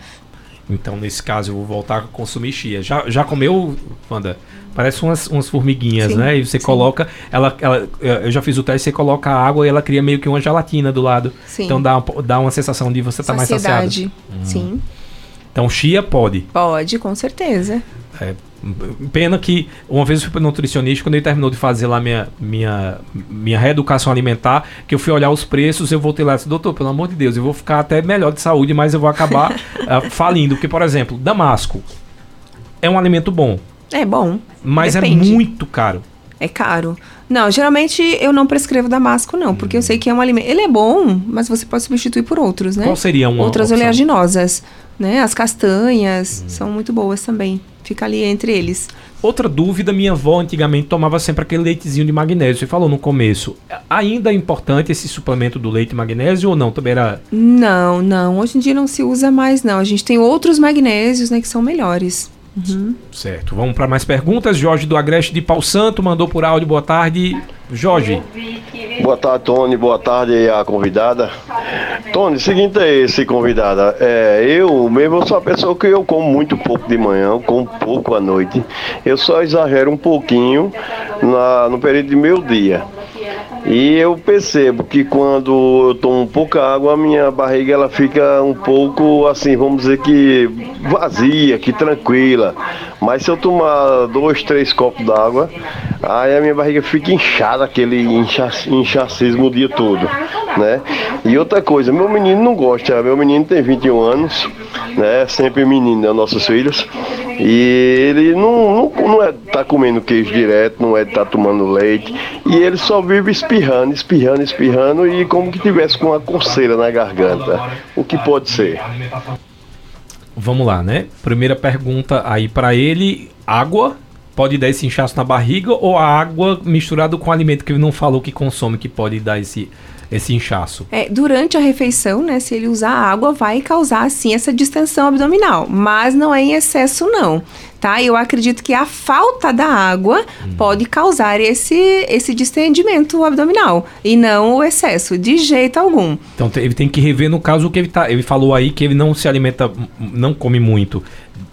Então, nesse caso, eu vou voltar a consumir chia. Já, já comeu, Wanda? Parece umas, umas formiguinhas, Sim, né? E você sim. coloca, ela, ela, eu já fiz o teste, você coloca a água e ela cria meio que uma gelatina do lado. Sim. Então dá, uma- dá uma sensação de você estar mais saciado. Hum. Sim, Então, chia pode. pode, com certeza. É, pena que uma vez eu fui para nutricionista, quando ele terminou de fazer lá minha, minha, minha reeducação alimentar, que eu fui olhar os preços, eu voltei lá e disse, doutor, pelo amor de Deus, eu vou ficar até melhor de saúde, mas eu vou acabar ah, falindo. Porque, por exemplo, damasco é um alimento bom, É bom. mas é Depende. muito caro. É caro. Não, geralmente eu não prescrevo damasco, não, porque eu sei que é um alimento. Ele é bom, mas você pode substituir por outros, né? Qual seria uma Outras opção? oleaginosas, né? As castanhas são muito boas também. Fica ali entre eles. Outra dúvida, minha avó antigamente tomava sempre aquele leitezinho de magnésio. Você falou no começo. Ainda é importante esse suplemento do leite magnésio ou não? Também era. Não, não. Hoje em dia não se usa mais, não. A gente tem outros magnésios, né, que são melhores. Uhum. Certo. Vamos para mais perguntas. Jorge do Agreste de Pau Santo mandou por áudio. Boa tarde. Jorge. Boa tarde, Tony. Boa tarde a convidada. Tony, seguinte é esse, convidada. É, eu mesmo sou uma pessoa que eu como muito pouco de manhã, eu como pouco à noite. Eu só exagero um pouquinho na, no período de meio dia. E eu percebo que quando eu tomo pouca água, a minha barriga ela fica um pouco assim, vamos dizer que vazia, que tranquila. Mas se eu tomar dois, três copos d'água, aí a minha barriga fica inchada, aquele incha, inchacismo o dia todo, né? E outra coisa, meu menino não gosta, meu menino tem 21 anos, né? Sempre menino, né? Nossos filhos. E ele não, não, não é tá comendo queijo direto, não é tá tomando leite. E ele só vive espirrando, espirrando, espirrando e como que tivesse com uma coceira na garganta. O que pode ser? Vamos lá, né? Primeira pergunta aí para ele: água pode dar esse inchaço na barriga ou a água misturada com alimento que ele não falou que consome que pode dar esse esse inchaço? É, durante a refeição, né, se ele usar água, vai causar, sim, essa distensão abdominal. Mas não é em excesso, não. Tá? Eu acredito que a falta da água hum. pode causar esse, esse distendimento abdominal. E não o excesso, de jeito algum. Então ele tem que rever, no caso, o que ele, tá, ele falou aí, que ele não se alimenta, não come muito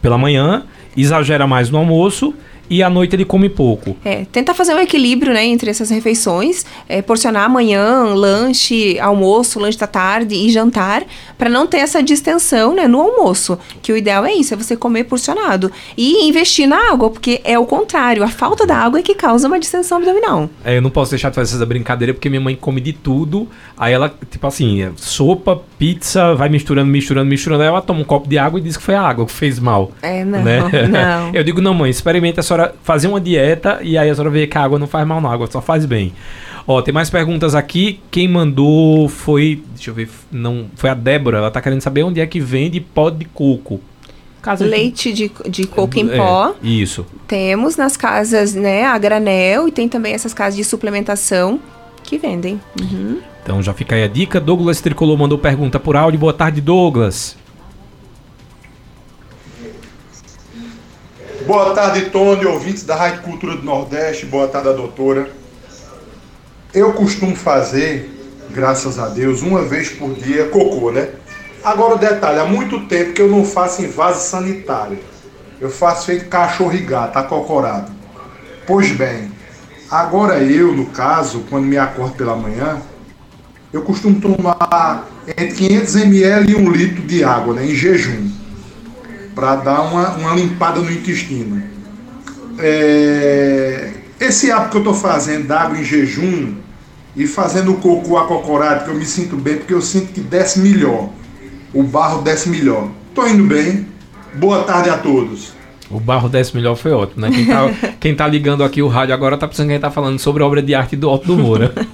pela manhã, exagera mais no almoço e à noite ele come pouco. É, tenta fazer um equilíbrio, né, entre essas refeições, é, porcionar amanhã, lanche, almoço, lanche da tarde e jantar, para não ter essa distensão, né, no almoço, que o ideal é isso, é você comer porcionado e investir na água, porque é o contrário, a falta da água é que causa uma distensão abdominal. É, eu não posso deixar de fazer essa brincadeira porque minha mãe come de tudo, aí ela, tipo assim, é sopa, pizza, vai misturando, misturando, misturando, aí ela toma um copo de água e diz que foi a água que fez mal. É, não, né? não. Eu digo, não mãe, experimenta essa senhora fazer uma dieta e aí a senhora vê que a água não faz mal, não. A água só faz bem. Ó, tem mais perguntas aqui. Quem mandou foi. Deixa eu ver. Não, foi a Débora. Ela tá querendo saber onde é que vende pó de coco. Casa Leite de, de coco em é, pó. Isso. Temos nas casas, né, a granel e tem também essas casas de suplementação que vendem. Uhum. Então já fica aí a dica. Douglas Tricolor mandou pergunta por áudio. Boa tarde, Douglas. Boa tarde, Tony, ouvintes da Rádio Cultura do Nordeste. Boa tarde, doutora. Eu costumo fazer, graças a Deus, uma vez por dia cocô, né? Agora o detalhe, há muito tempo que eu não faço em vaso sanitário. Eu faço feito cachorro e gato, acocorado. Pois bem, agora eu, no caso, quando me acordo pela manhã, eu costumo tomar entre 500 ml e um litro de água, né, em jejum para dar uma, uma limpada no intestino. É, esse hábito que eu estou fazendo d'água em jejum e fazendo o cocô acocorado, que eu me sinto bem, porque eu sinto que desce melhor. O barro desce melhor. Estou indo bem. Boa tarde a todos. O barro desce melhor foi ótimo, né? Quem tá, quem tá ligando aqui o rádio agora tá pensando que a gente tá falando sobre obra de arte do Alto do Moura.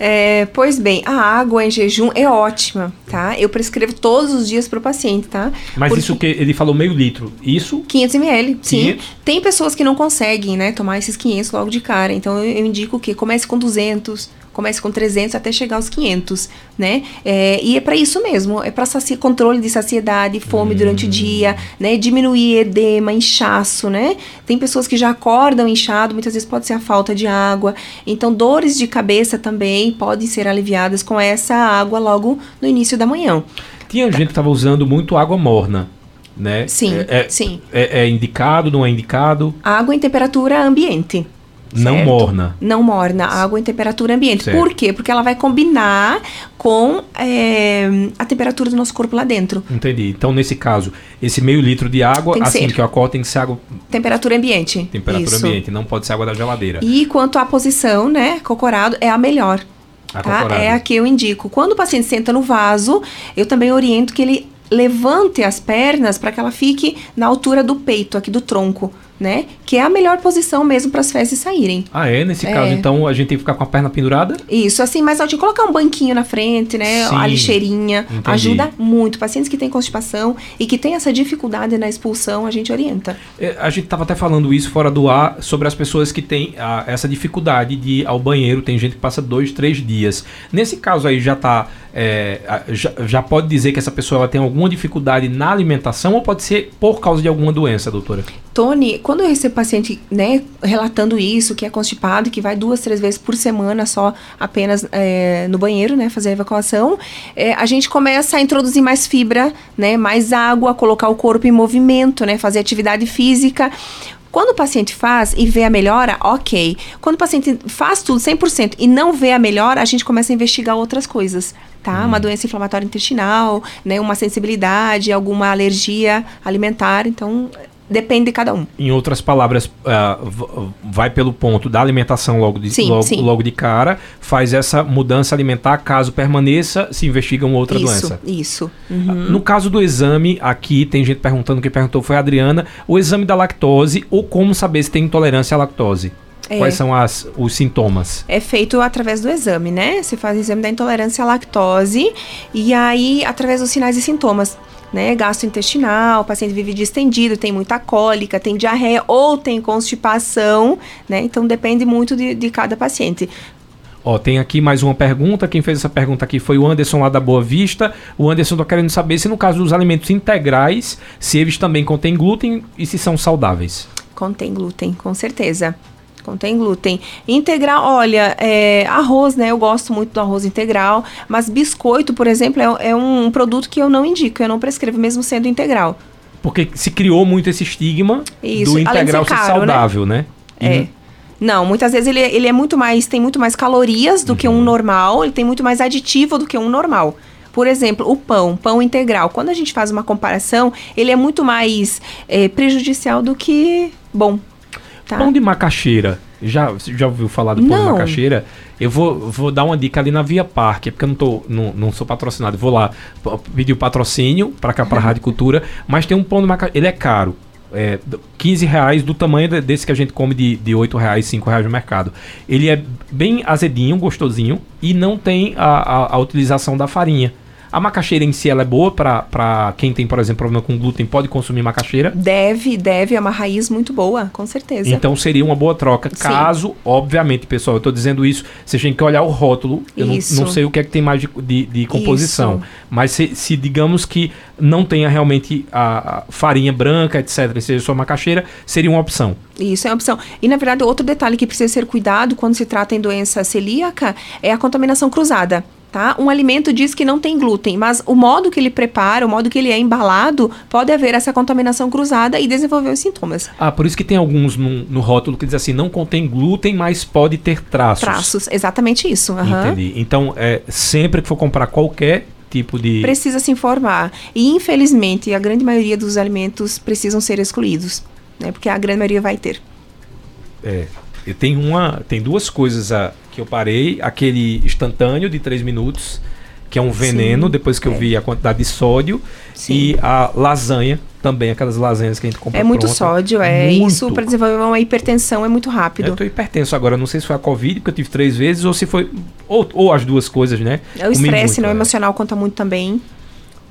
É, pois bem, a água em jejum é ótima, tá? Eu prescrevo todos os dias para o paciente, tá? Mas Porque... isso que ele falou meio litro, isso? 500 ml, sim. 500? Tem pessoas que não conseguem, né, tomar esses 500 logo de cara. Então eu indico que comece com 200, comece com 300 até chegar aos 500, né? É, e é para isso mesmo, é para controle de saciedade, fome hum. durante o dia, né? Diminuir edema, inchaço, né? Tem pessoas que já acordam inchado, muitas vezes pode ser a falta de água. Então, dores de cabeça também podem ser aliviadas com essa água logo no início da manhã. Tinha gente que estava usando muito água morna. Né? Sim, é, é, sim. É, é indicado, não é indicado? Água em temperatura ambiente. Não certo? morna. Não morna, água em temperatura ambiente. Certo. Por quê? Porque ela vai combinar com é, a temperatura do nosso corpo lá dentro. Entendi. Então, nesse caso, esse meio litro de água, que assim ser. que eu acordo, tem que ser água. Temperatura ambiente. Temperatura Isso. ambiente, não pode ser água da geladeira. E quanto à posição, né? Cocorado é a melhor. A tá? É a que eu indico. Quando o paciente senta no vaso, eu também oriento que ele levante as pernas para que ela fique na altura do peito, aqui do tronco né? Que é a melhor posição mesmo para as fezes saírem. Ah, é? Nesse é. caso, então a gente tem que ficar com a perna pendurada? Isso, assim, mas de colocar um banquinho na frente, né? Sim, a lixeirinha. Entendi. Ajuda muito. Pacientes que têm constipação e que têm essa dificuldade na expulsão, a gente orienta. É, a gente estava até falando isso fora do ar sobre as pessoas que têm a, essa dificuldade de ir ao banheiro. Tem gente que passa dois, três dias. Nesse caso aí já está é, já, já, pode dizer que essa pessoa ela tem alguma dificuldade na alimentação ou pode ser por causa de alguma doença, doutora? Tony, quando eu recebo paciente né, relatando isso, que é constipado, que vai duas, três vezes por semana só apenas é, no banheiro, né, fazer a evacuação, é, a gente começa a introduzir mais fibra, né, mais água, colocar o corpo em movimento, né, fazer atividade física. Quando o paciente faz e vê a melhora, ok. Quando o paciente faz tudo 100% e não vê a melhora, a gente começa a investigar outras coisas, tá? Hum. Uma doença inflamatória intestinal, né? Uma sensibilidade, alguma alergia alimentar. Então, depende de cada um. Em outras palavras, uh, vai pelo ponto da alimentação logo de, sim, logo, sim. logo, de cara, faz essa mudança alimentar, caso permaneça, se investiga uma outra isso, doença. Isso, uhum. No caso do exame, aqui tem gente perguntando, quem perguntou foi a Adriana, o exame da lactose ou como saber se tem intolerância à lactose? É. Quais são as, os sintomas? É feito através do exame, né? Você faz o exame da intolerância à lactose e aí através dos sinais e sintomas né, gastrointestinal, o paciente vive distendido, tem muita cólica, tem diarreia ou tem constipação, né? Então depende muito de, de cada paciente. Ó, tem aqui mais uma pergunta. Quem fez essa pergunta aqui foi o Anderson lá da Boa Vista. O Anderson está querendo saber se no caso dos alimentos integrais, se eles também contêm glúten e se são saudáveis. Contém glúten, com certeza contém glúten. Integral, olha, é, arroz, né? Eu gosto muito do arroz integral, mas biscoito, por exemplo, é, é um produto que eu não indico, eu não prescrevo, mesmo sendo integral. Porque se criou muito esse estigma Isso, do integral ser, caro, ser, né? saudável, né? né? É. Não, muitas vezes ele, ele é muito mais, tem muito mais calorias do uhum. que um uhum. normal, ele tem muito mais aditivo do que um normal. Por exemplo, o pão, pão integral. Quando a gente faz uma comparação, ele é muito mais é, prejudicial do que bom. Tá. Pão de macaxeira. Já, já ouviu falar do pão não. de macaxeira? Eu vou, vou dar uma dica ali na Via Parque, porque eu não, tô, não, não sou patrocinado. Vou lá pedir o patrocínio para cá, para a Rádio Cultura. Mas tem um pão de macaxeira. Ele é caro. É, 15 reais do tamanho desse que a gente come de, de 8 reais, 5 reais no mercado. Ele é bem azedinho, gostosinho e não tem a, a, a utilização da farinha. A macaxeira em si ela é boa para quem tem, por exemplo, problema com glúten, pode consumir macaxeira? Deve, deve, é uma raiz muito boa, com certeza. Então seria uma boa troca. Sim. Caso, obviamente, pessoal, eu estou dizendo isso, você tem que olhar o rótulo. Eu não, não, sei o que é que tem mais de, de, de composição. Isso. Mas se, se, digamos que não tenha realmente a, a farinha branca, etc., seja só macaxeira, seria uma opção. Isso é uma opção. E, na verdade, outro detalhe que precisa ser cuidado quando se trata em doença celíaca é a contaminação cruzada tá? Um alimento diz que não tem glúten, mas o modo que ele prepara, o modo que ele é embalado, pode haver essa contaminação cruzada e desenvolver os sintomas. Ah, por isso que tem alguns no, no rótulo que diz assim, não contém glúten, mas pode ter traços. Traços, exatamente isso. Uhum. Entendi. Então, é, sempre que for comprar qualquer tipo de... Precisa se informar. E, infelizmente, a grande maioria dos alimentos precisam ser excluídos, né? Porque a grande maioria vai ter. É, tem uma, tem duas coisas a que eu parei, aquele instantâneo de 3 minutos, que é um veneno, Sim, depois que é. eu vi a quantidade de sódio, Sim. e a lasanha, também aquelas lasanhas que a gente compra É muito pronta. sódio, é. Muito. Isso para desenvolver uma hipertensão é muito rápido. Eu tô hipertenso agora, não sei se foi a Covid, porque eu tive três vezes, ou se foi. Ou, ou as duas coisas, né? É o estresse não é. emocional conta muito também.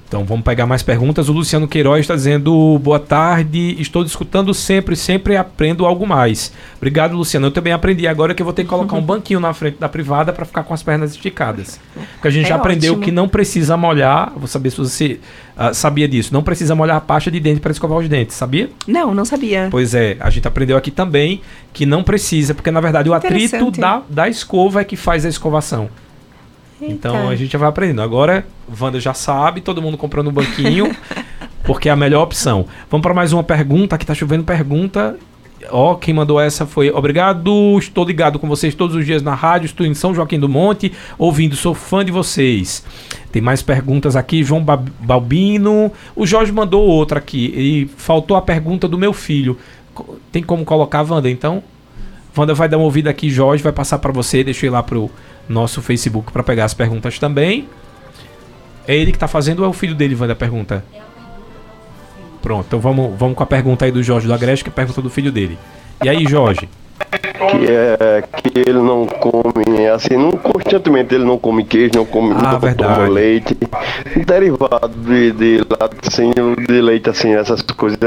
Então vamos pegar mais perguntas. O Luciano Queiroz está dizendo: boa tarde, estou escutando sempre, sempre aprendo algo mais. Obrigado, Luciano. Eu também aprendi agora que eu vou ter que colocar um banquinho na frente da privada para ficar com as pernas esticadas. Porque a gente é já aprendeu ótimo. que não precisa molhar. Vou saber se você uh, sabia disso. Não precisa molhar a pasta de dente para escovar os dentes, sabia? Não, não sabia. Pois é, a gente aprendeu aqui também que não precisa, porque na verdade o atrito da, da escova é que faz a escovação. Então a gente já vai aprendendo. Agora, Wanda já sabe, todo mundo comprando um banquinho, porque é a melhor opção. Vamos para mais uma pergunta, aqui tá chovendo pergunta. Ó, quem mandou essa foi obrigado. Estou ligado com vocês todos os dias na rádio. Estou em São Joaquim do Monte, ouvindo. Sou fã de vocês. Tem mais perguntas aqui. João Balbino. O Jorge mandou outra aqui. E faltou a pergunta do meu filho. Tem como colocar, Wanda? Então, Wanda vai dar uma ouvida aqui. Jorge vai passar para você. Deixa eu ir lá pro nosso Facebook para pegar as perguntas também. É ele que tá fazendo ou é o filho dele, Wanda, pergunta? Pronto, então vamos, vamos com a pergunta aí do Jorge do Agreste, que é a pergunta do filho dele. E aí, Jorge? que é que ele não come assim não constantemente ele não come queijo não come Ah, não verdade. toma leite derivado de, de laticínio de leite assim essas coisas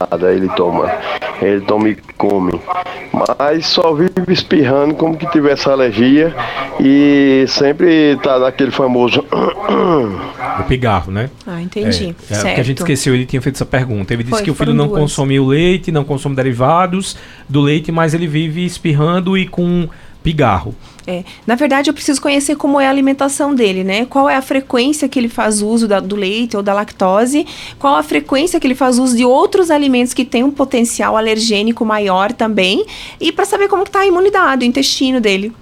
nada ele toma ele toma e come mas só vive espirrando como que tivesse alergia e sempre tá naquele famoso O pigarro, né? Ah, entendi. É, é porque a gente esqueceu, ele tinha feito essa pergunta. Ele disse Foi, que o filho não duas. consome o leite, não consome derivados do leite, mas ele vive espirrando e com pigarro. É, na verdade, eu preciso conhecer como é a alimentação dele, né? Qual é a frequência que ele faz uso da- do leite ou da lactose, qual a frequência que ele faz uso de outros alimentos que têm um potencial alergênico maior também, e para saber como está a imunidade, o intestino dele.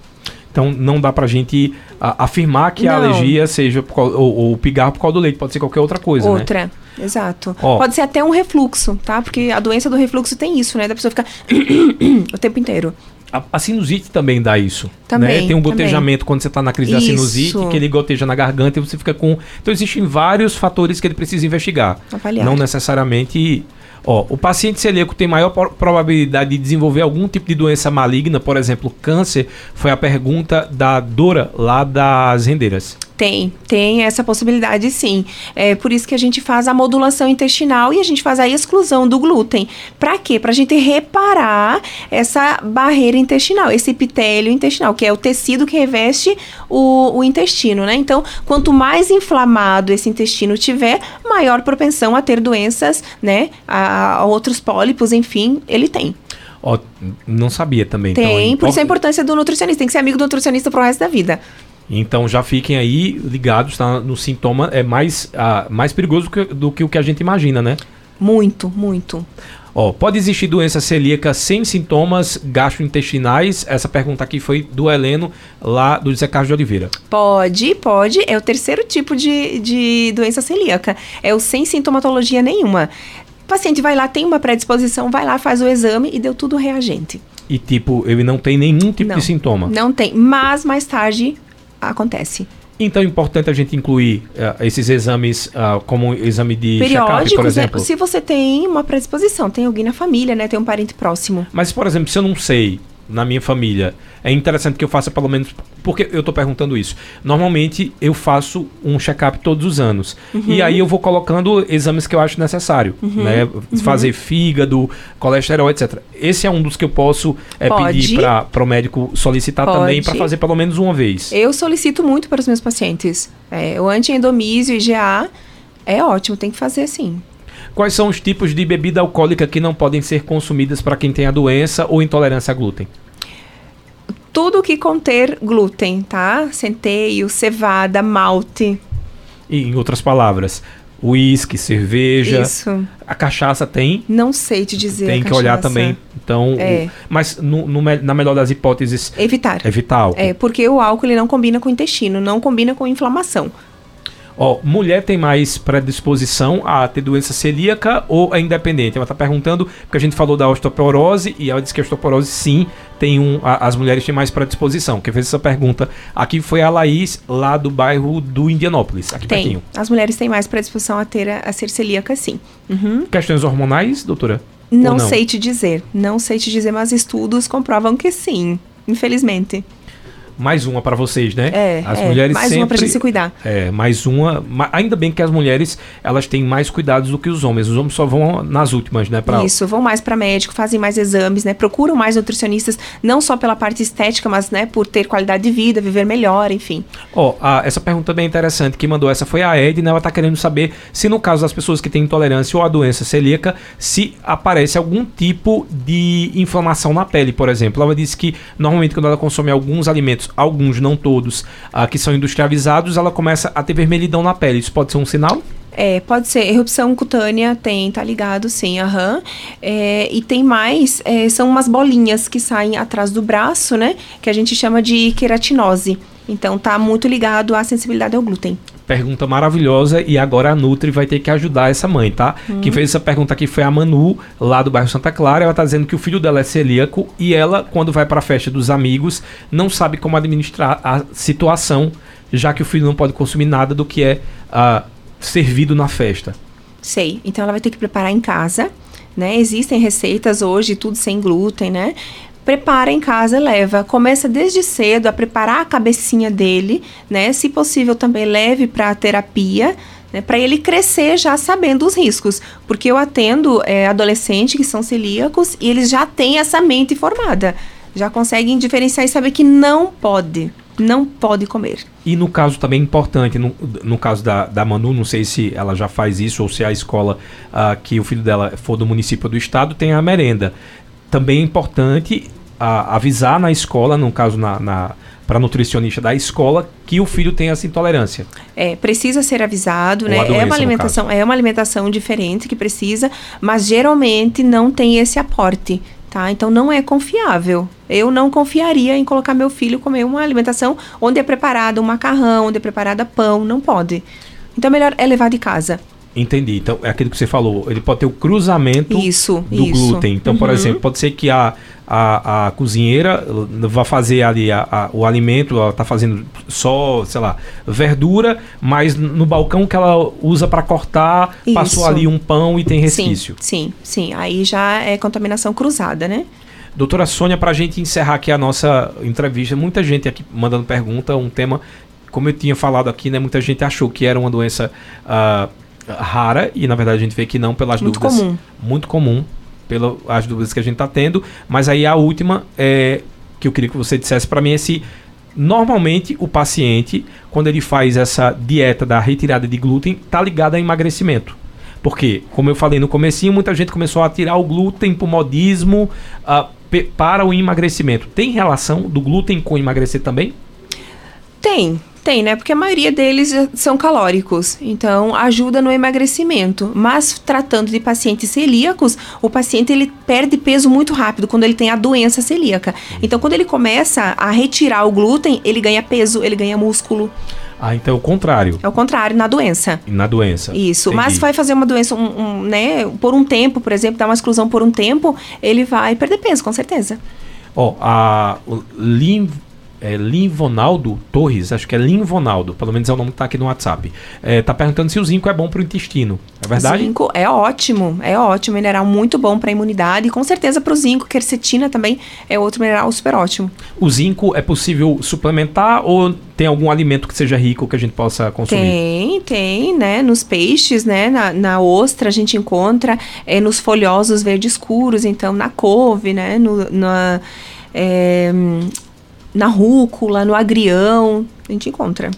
Então não dá pra gente a- afirmar que a Não. alergia seja ou, ou pigarro por causa do leite, pode ser qualquer outra coisa, né? Outra. Exato. Ó. Pode ser até um refluxo, tá? Porque a doença do refluxo tem isso, né? Da pessoa ficar o tempo inteiro. A, a sinusite também dá isso. Também, né? Tem um também. gotejamento quando você está na crise da Isso. sinusite, que ele goteja na garganta e você fica com. Então existem vários fatores que ele precisa investigar. Avaliar. Não necessariamente. Ó, o paciente celíaco tem maior pro- probabilidade de desenvolver algum tipo de doença maligna, por exemplo, câncer, foi a pergunta da Dora lá das rendeiras. Tem, tem essa possibilidade sim. É por isso que a gente faz a modulação intestinal e a gente faz a exclusão do glúten. Pra quê? Pra gente reparar essa barreira intestinal, esse epitélio intestinal, que é o tecido que reveste o, o intestino, né? Então, quanto mais inflamado esse intestino tiver, maior propensão a ter doenças, né? A, a outros pólipos, enfim, ele tem. Ó, não sabia também. Tem, então, por isso a impor- importância do nutricionista. Tem que ser amigo do nutricionista pro resto da vida. Então já fiquem aí ligados, tá? No sintoma é mais, ah, mais perigoso que- do que o que a gente imagina, né? Muito, muito. Ó, pode existir doença celíaca sem sintomas gastrointestinais? Essa pergunta aqui foi do Heleno, lá do José Carlos de Oliveira. Pode, pode. É o terceiro tipo de, de doença celíaca. É o sem sintomatologia nenhuma. O paciente vai lá, tem uma predisposição, vai lá, faz o exame e deu tudo reagente. E tipo, ele não tem nenhum tipo Não. de sintoma. Não tem, mas mais tarde acontece. Então é importante a gente incluir ah, esses exames ah, como exame de check-up, por né? exemplo. Se você tem uma predisposição, tem alguém na família, né? Tem um parente próximo. Mas, por exemplo, se eu não sei na minha família, é interessante que eu faça pelo menos. Porque eu tô perguntando isso. Normalmente eu faço um check-up todos os anos. Uhum. E aí eu vou colocando exames que eu acho necessário. Né? Uhum. Fazer fígado, colesterol, etc. Esse é um dos que eu posso é, pedir para o médico solicitar Pode. também para fazer pelo menos uma vez. Eu solicito muito para os meus pacientes. É, o antiendomísio e IgA é ótimo, tem que fazer sim. Quais são os tipos de bebida alcoólica que não podem ser consumidas para quem tem a doença ou intolerância a glúten? Tudo que conter glúten, tá? Centeio, cevada, malte. E, em outras palavras, uísque, cerveja. Isso. A cachaça tem, Não sei te dizer. tem que olhar também. Então, É. o- mas no- no na melhor das hipóteses, Evitar. evitar álcool. É, porque o álcool ele não combina com o intestino, não combina com inflamação. Ó, mulher tem mais predisposição a ter doença celíaca ou é independente? Ela tá perguntando, porque a gente falou da osteoporose e ela disse que a osteoporose sim tem um. a- as mulheres têm mais predisposição. Quem fez essa pergunta aqui foi a Laís, lá do bairro do Indianópolis, aqui Tem. pertinho. As mulheres têm mais predisposição a ter a, a ser celíaca, sim. Uhum. Questões hormonais, doutora? Não, não? sei te dizer. Não sei te dizer, mas estudos comprovam que sim. Infelizmente. Mais uma para vocês, né? É, as é, mulheres mais sempre... uma pra gente se cuidar. É, mais uma. ma- Ainda bem que as mulheres elas têm mais cuidados do que os homens. Os homens só vão nas últimas, né? Pra, Isso, vão mais para médico, fazem mais exames, né? Procuram mais nutricionistas, não só pela parte estética, mas, né, por ter qualidade de vida, viver melhor, enfim. Ó, a- essa pergunta bem interessante. Quem mandou essa foi a Edna. Ela tá querendo saber se, no caso das pessoas que têm intolerância ou a doença celíaca, se aparece algum tipo de inflamação na pele, por exemplo. Ela disse que normalmente quando ela consome alguns alimentos, alguns, não todos, ah, que são industrializados, ela começa a ter vermelhidão na pele. Isso pode ser um sinal? É, pode ser erupção cutânea, tem, tá ligado, sim, aham. É, e tem mais, é, são umas bolinhas que saem atrás do braço, né? Que a gente chama de queratinose. Então tá muito ligado à sensibilidade ao glúten. Pergunta maravilhosa e agora a Nutri vai ter que ajudar essa mãe, tá? Quem fez essa pergunta aqui foi a Manu, lá do bairro Santa Clara. Ela tá dizendo que o filho dela é celíaco e ela, quando vai pra festa dos amigos, não sabe como administrar a situação já que o filho não pode consumir nada do que é uh, servido na festa. Sei. Então ela vai ter que preparar em casa, né? Existem receitas hoje, tudo sem glúten, né? Prepara em casa, leva. Começa desde cedo a preparar a cabecinha dele, né? Se possível, também leve para a terapia. Né, para ele crescer já sabendo os riscos. Porque eu atendo é, adolescentes que são celíacos e eles já têm essa mente formada. Já conseguem diferenciar e saber que não pode. Não pode comer. E no caso também importante, no, no caso da, da Manu, não sei se ela já faz isso ou se a escola uh, que o filho dela for do município ou do estado tem a merenda. Também é importante a, avisar na escola, no caso na, na para nutricionista da escola que o filho tem essa intolerância. É, precisa ser avisado, Ou né? Doença, é uma alimentação, é uma alimentação diferente que precisa, mas geralmente não tem esse aporte, tá? Então não é confiável. Eu não confiaria em colocar meu filho comer uma alimentação onde é preparado um macarrão, onde é preparada pão, não pode. Então melhor é levar de casa. Entendi. Então, é aquilo que você falou. Ele pode ter o cruzamento isso, do isso. glúten. Então, uhum. por exemplo, pode ser que a, a, a cozinheira vá fazer ali a, a, o alimento, ela está fazendo só, sei lá, verdura, mas no balcão que ela usa para cortar, isso. passou ali um pão e tem resquício. Sim, sim, sim. Aí já é contaminação cruzada, né? Doutora Sônia, para a gente encerrar aqui a nossa entrevista, muita gente aqui mandando pergunta, um tema, como eu tinha falado aqui, né? Muita gente achou que era uma doença. Uh, rara e na verdade a gente vê que não pelas muito dúvidas. Comum. Muito comum. Pelas dúvidas que a gente está tendo. Mas aí a última é que eu queria que você dissesse para mim é se normalmente o paciente, quando ele faz essa dieta da retirada de glúten, tá ligado a emagrecimento. Porque, como eu falei no comecinho, muita gente começou a tirar o glúten por modismo uh, para o emagrecimento. Tem relação do glúten com emagrecer também? Tem, tem, né? Porque a maioria deles são calóricos, então ajuda no emagrecimento. Mas tratando de pacientes celíacos, o paciente ele perde peso muito rápido quando ele tem a doença celíaca. Então, quando ele começa a retirar o glúten, ele ganha peso, ele ganha músculo. Ah, então é o contrário. É o contrário na doença. Na doença. Isso. Entendi. Mas vai fazer uma doença, um, um, né? Por um tempo, por exemplo, dar uma exclusão por um tempo, ele vai perder peso, com certeza. Ó, oh, a Lim é, Linvonaldo Torres, acho que é Linvonaldo, pelo menos é o nome que está aqui no WhatsApp. É, tá perguntando se o zinco é bom para o intestino. É verdade? Zinco é ótimo, é ótimo, mineral muito bom para a imunidade e com certeza para o zinco, quercetina também é outro mineral super ótimo. O zinco é possível suplementar ou tem algum alimento que seja rico que a gente possa consumir? Tem, tem, né? Nos peixes, né? Na, na ostra a gente encontra, é, nos folhosos verdes escuros, então na couve, né? No, na, é, na rúcula, no agrião, a gente encontra.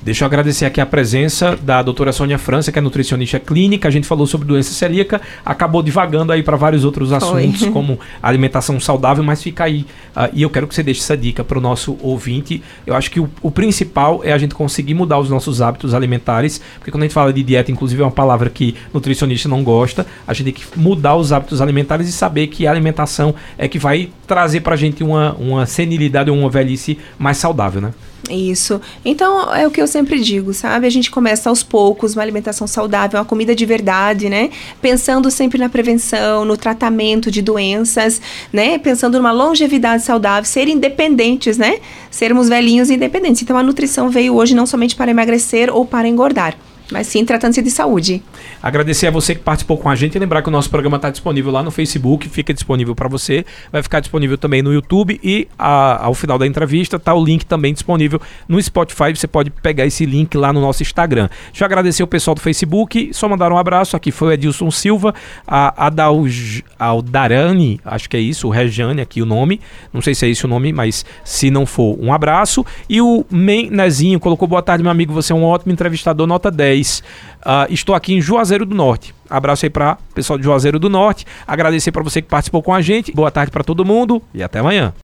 Deixa eu agradecer aqui a presença da doutora Sônia França, que é nutricionista clínica. A gente falou sobre doença celíaca, acabou divagando aí para vários outros assuntos, como alimentação saudável, mas fica aí. Uh, e eu quero que você deixe essa dica para o nosso ouvinte. Eu acho que o, o, principal é a gente conseguir mudar os nossos hábitos alimentares, porque quando a gente fala de dieta, inclusive é uma palavra que nutricionista não gosta, a gente tem que mudar os hábitos alimentares e saber que a alimentação é que vai trazer para a gente uma, uma senilidade ou uma velhice mais saudável, né? Isso. Então, é o que eu sempre digo, sabe? A gente começa aos poucos, uma alimentação saudável, uma comida de verdade, né? Pensando sempre na prevenção, no tratamento de doenças, né? Pensando numa longevidade saudável, ser independentes, né? Sermos velhinhos independentes. Então, a nutrição veio hoje não somente para emagrecer ou para engordar mas sim tratando-se de saúde. Agradecer a você que participou com a gente e lembrar que o nosso programa está disponível lá no Facebook, fica disponível para você, vai ficar disponível também no YouTube e a, ao final da entrevista está o link também disponível no Spotify, você pode pegar esse link lá no nosso Instagram. Deixa eu agradecer o pessoal do Facebook, só mandar um abraço, aqui foi o Edilson Silva, a Adalj, Aldarani, acho que é isso, o Rejane aqui o nome, não sei se é esse o nome, mas se não for, um abraço, e o Menezinho colocou boa tarde meu amigo, você é um ótimo entrevistador, nota 10, Uh, estou aqui em Juazeiro do Norte. Abraço aí para o pessoal de Juazeiro do Norte. Agradecer para você que participou com a gente. Boa tarde para todo mundo e até amanhã.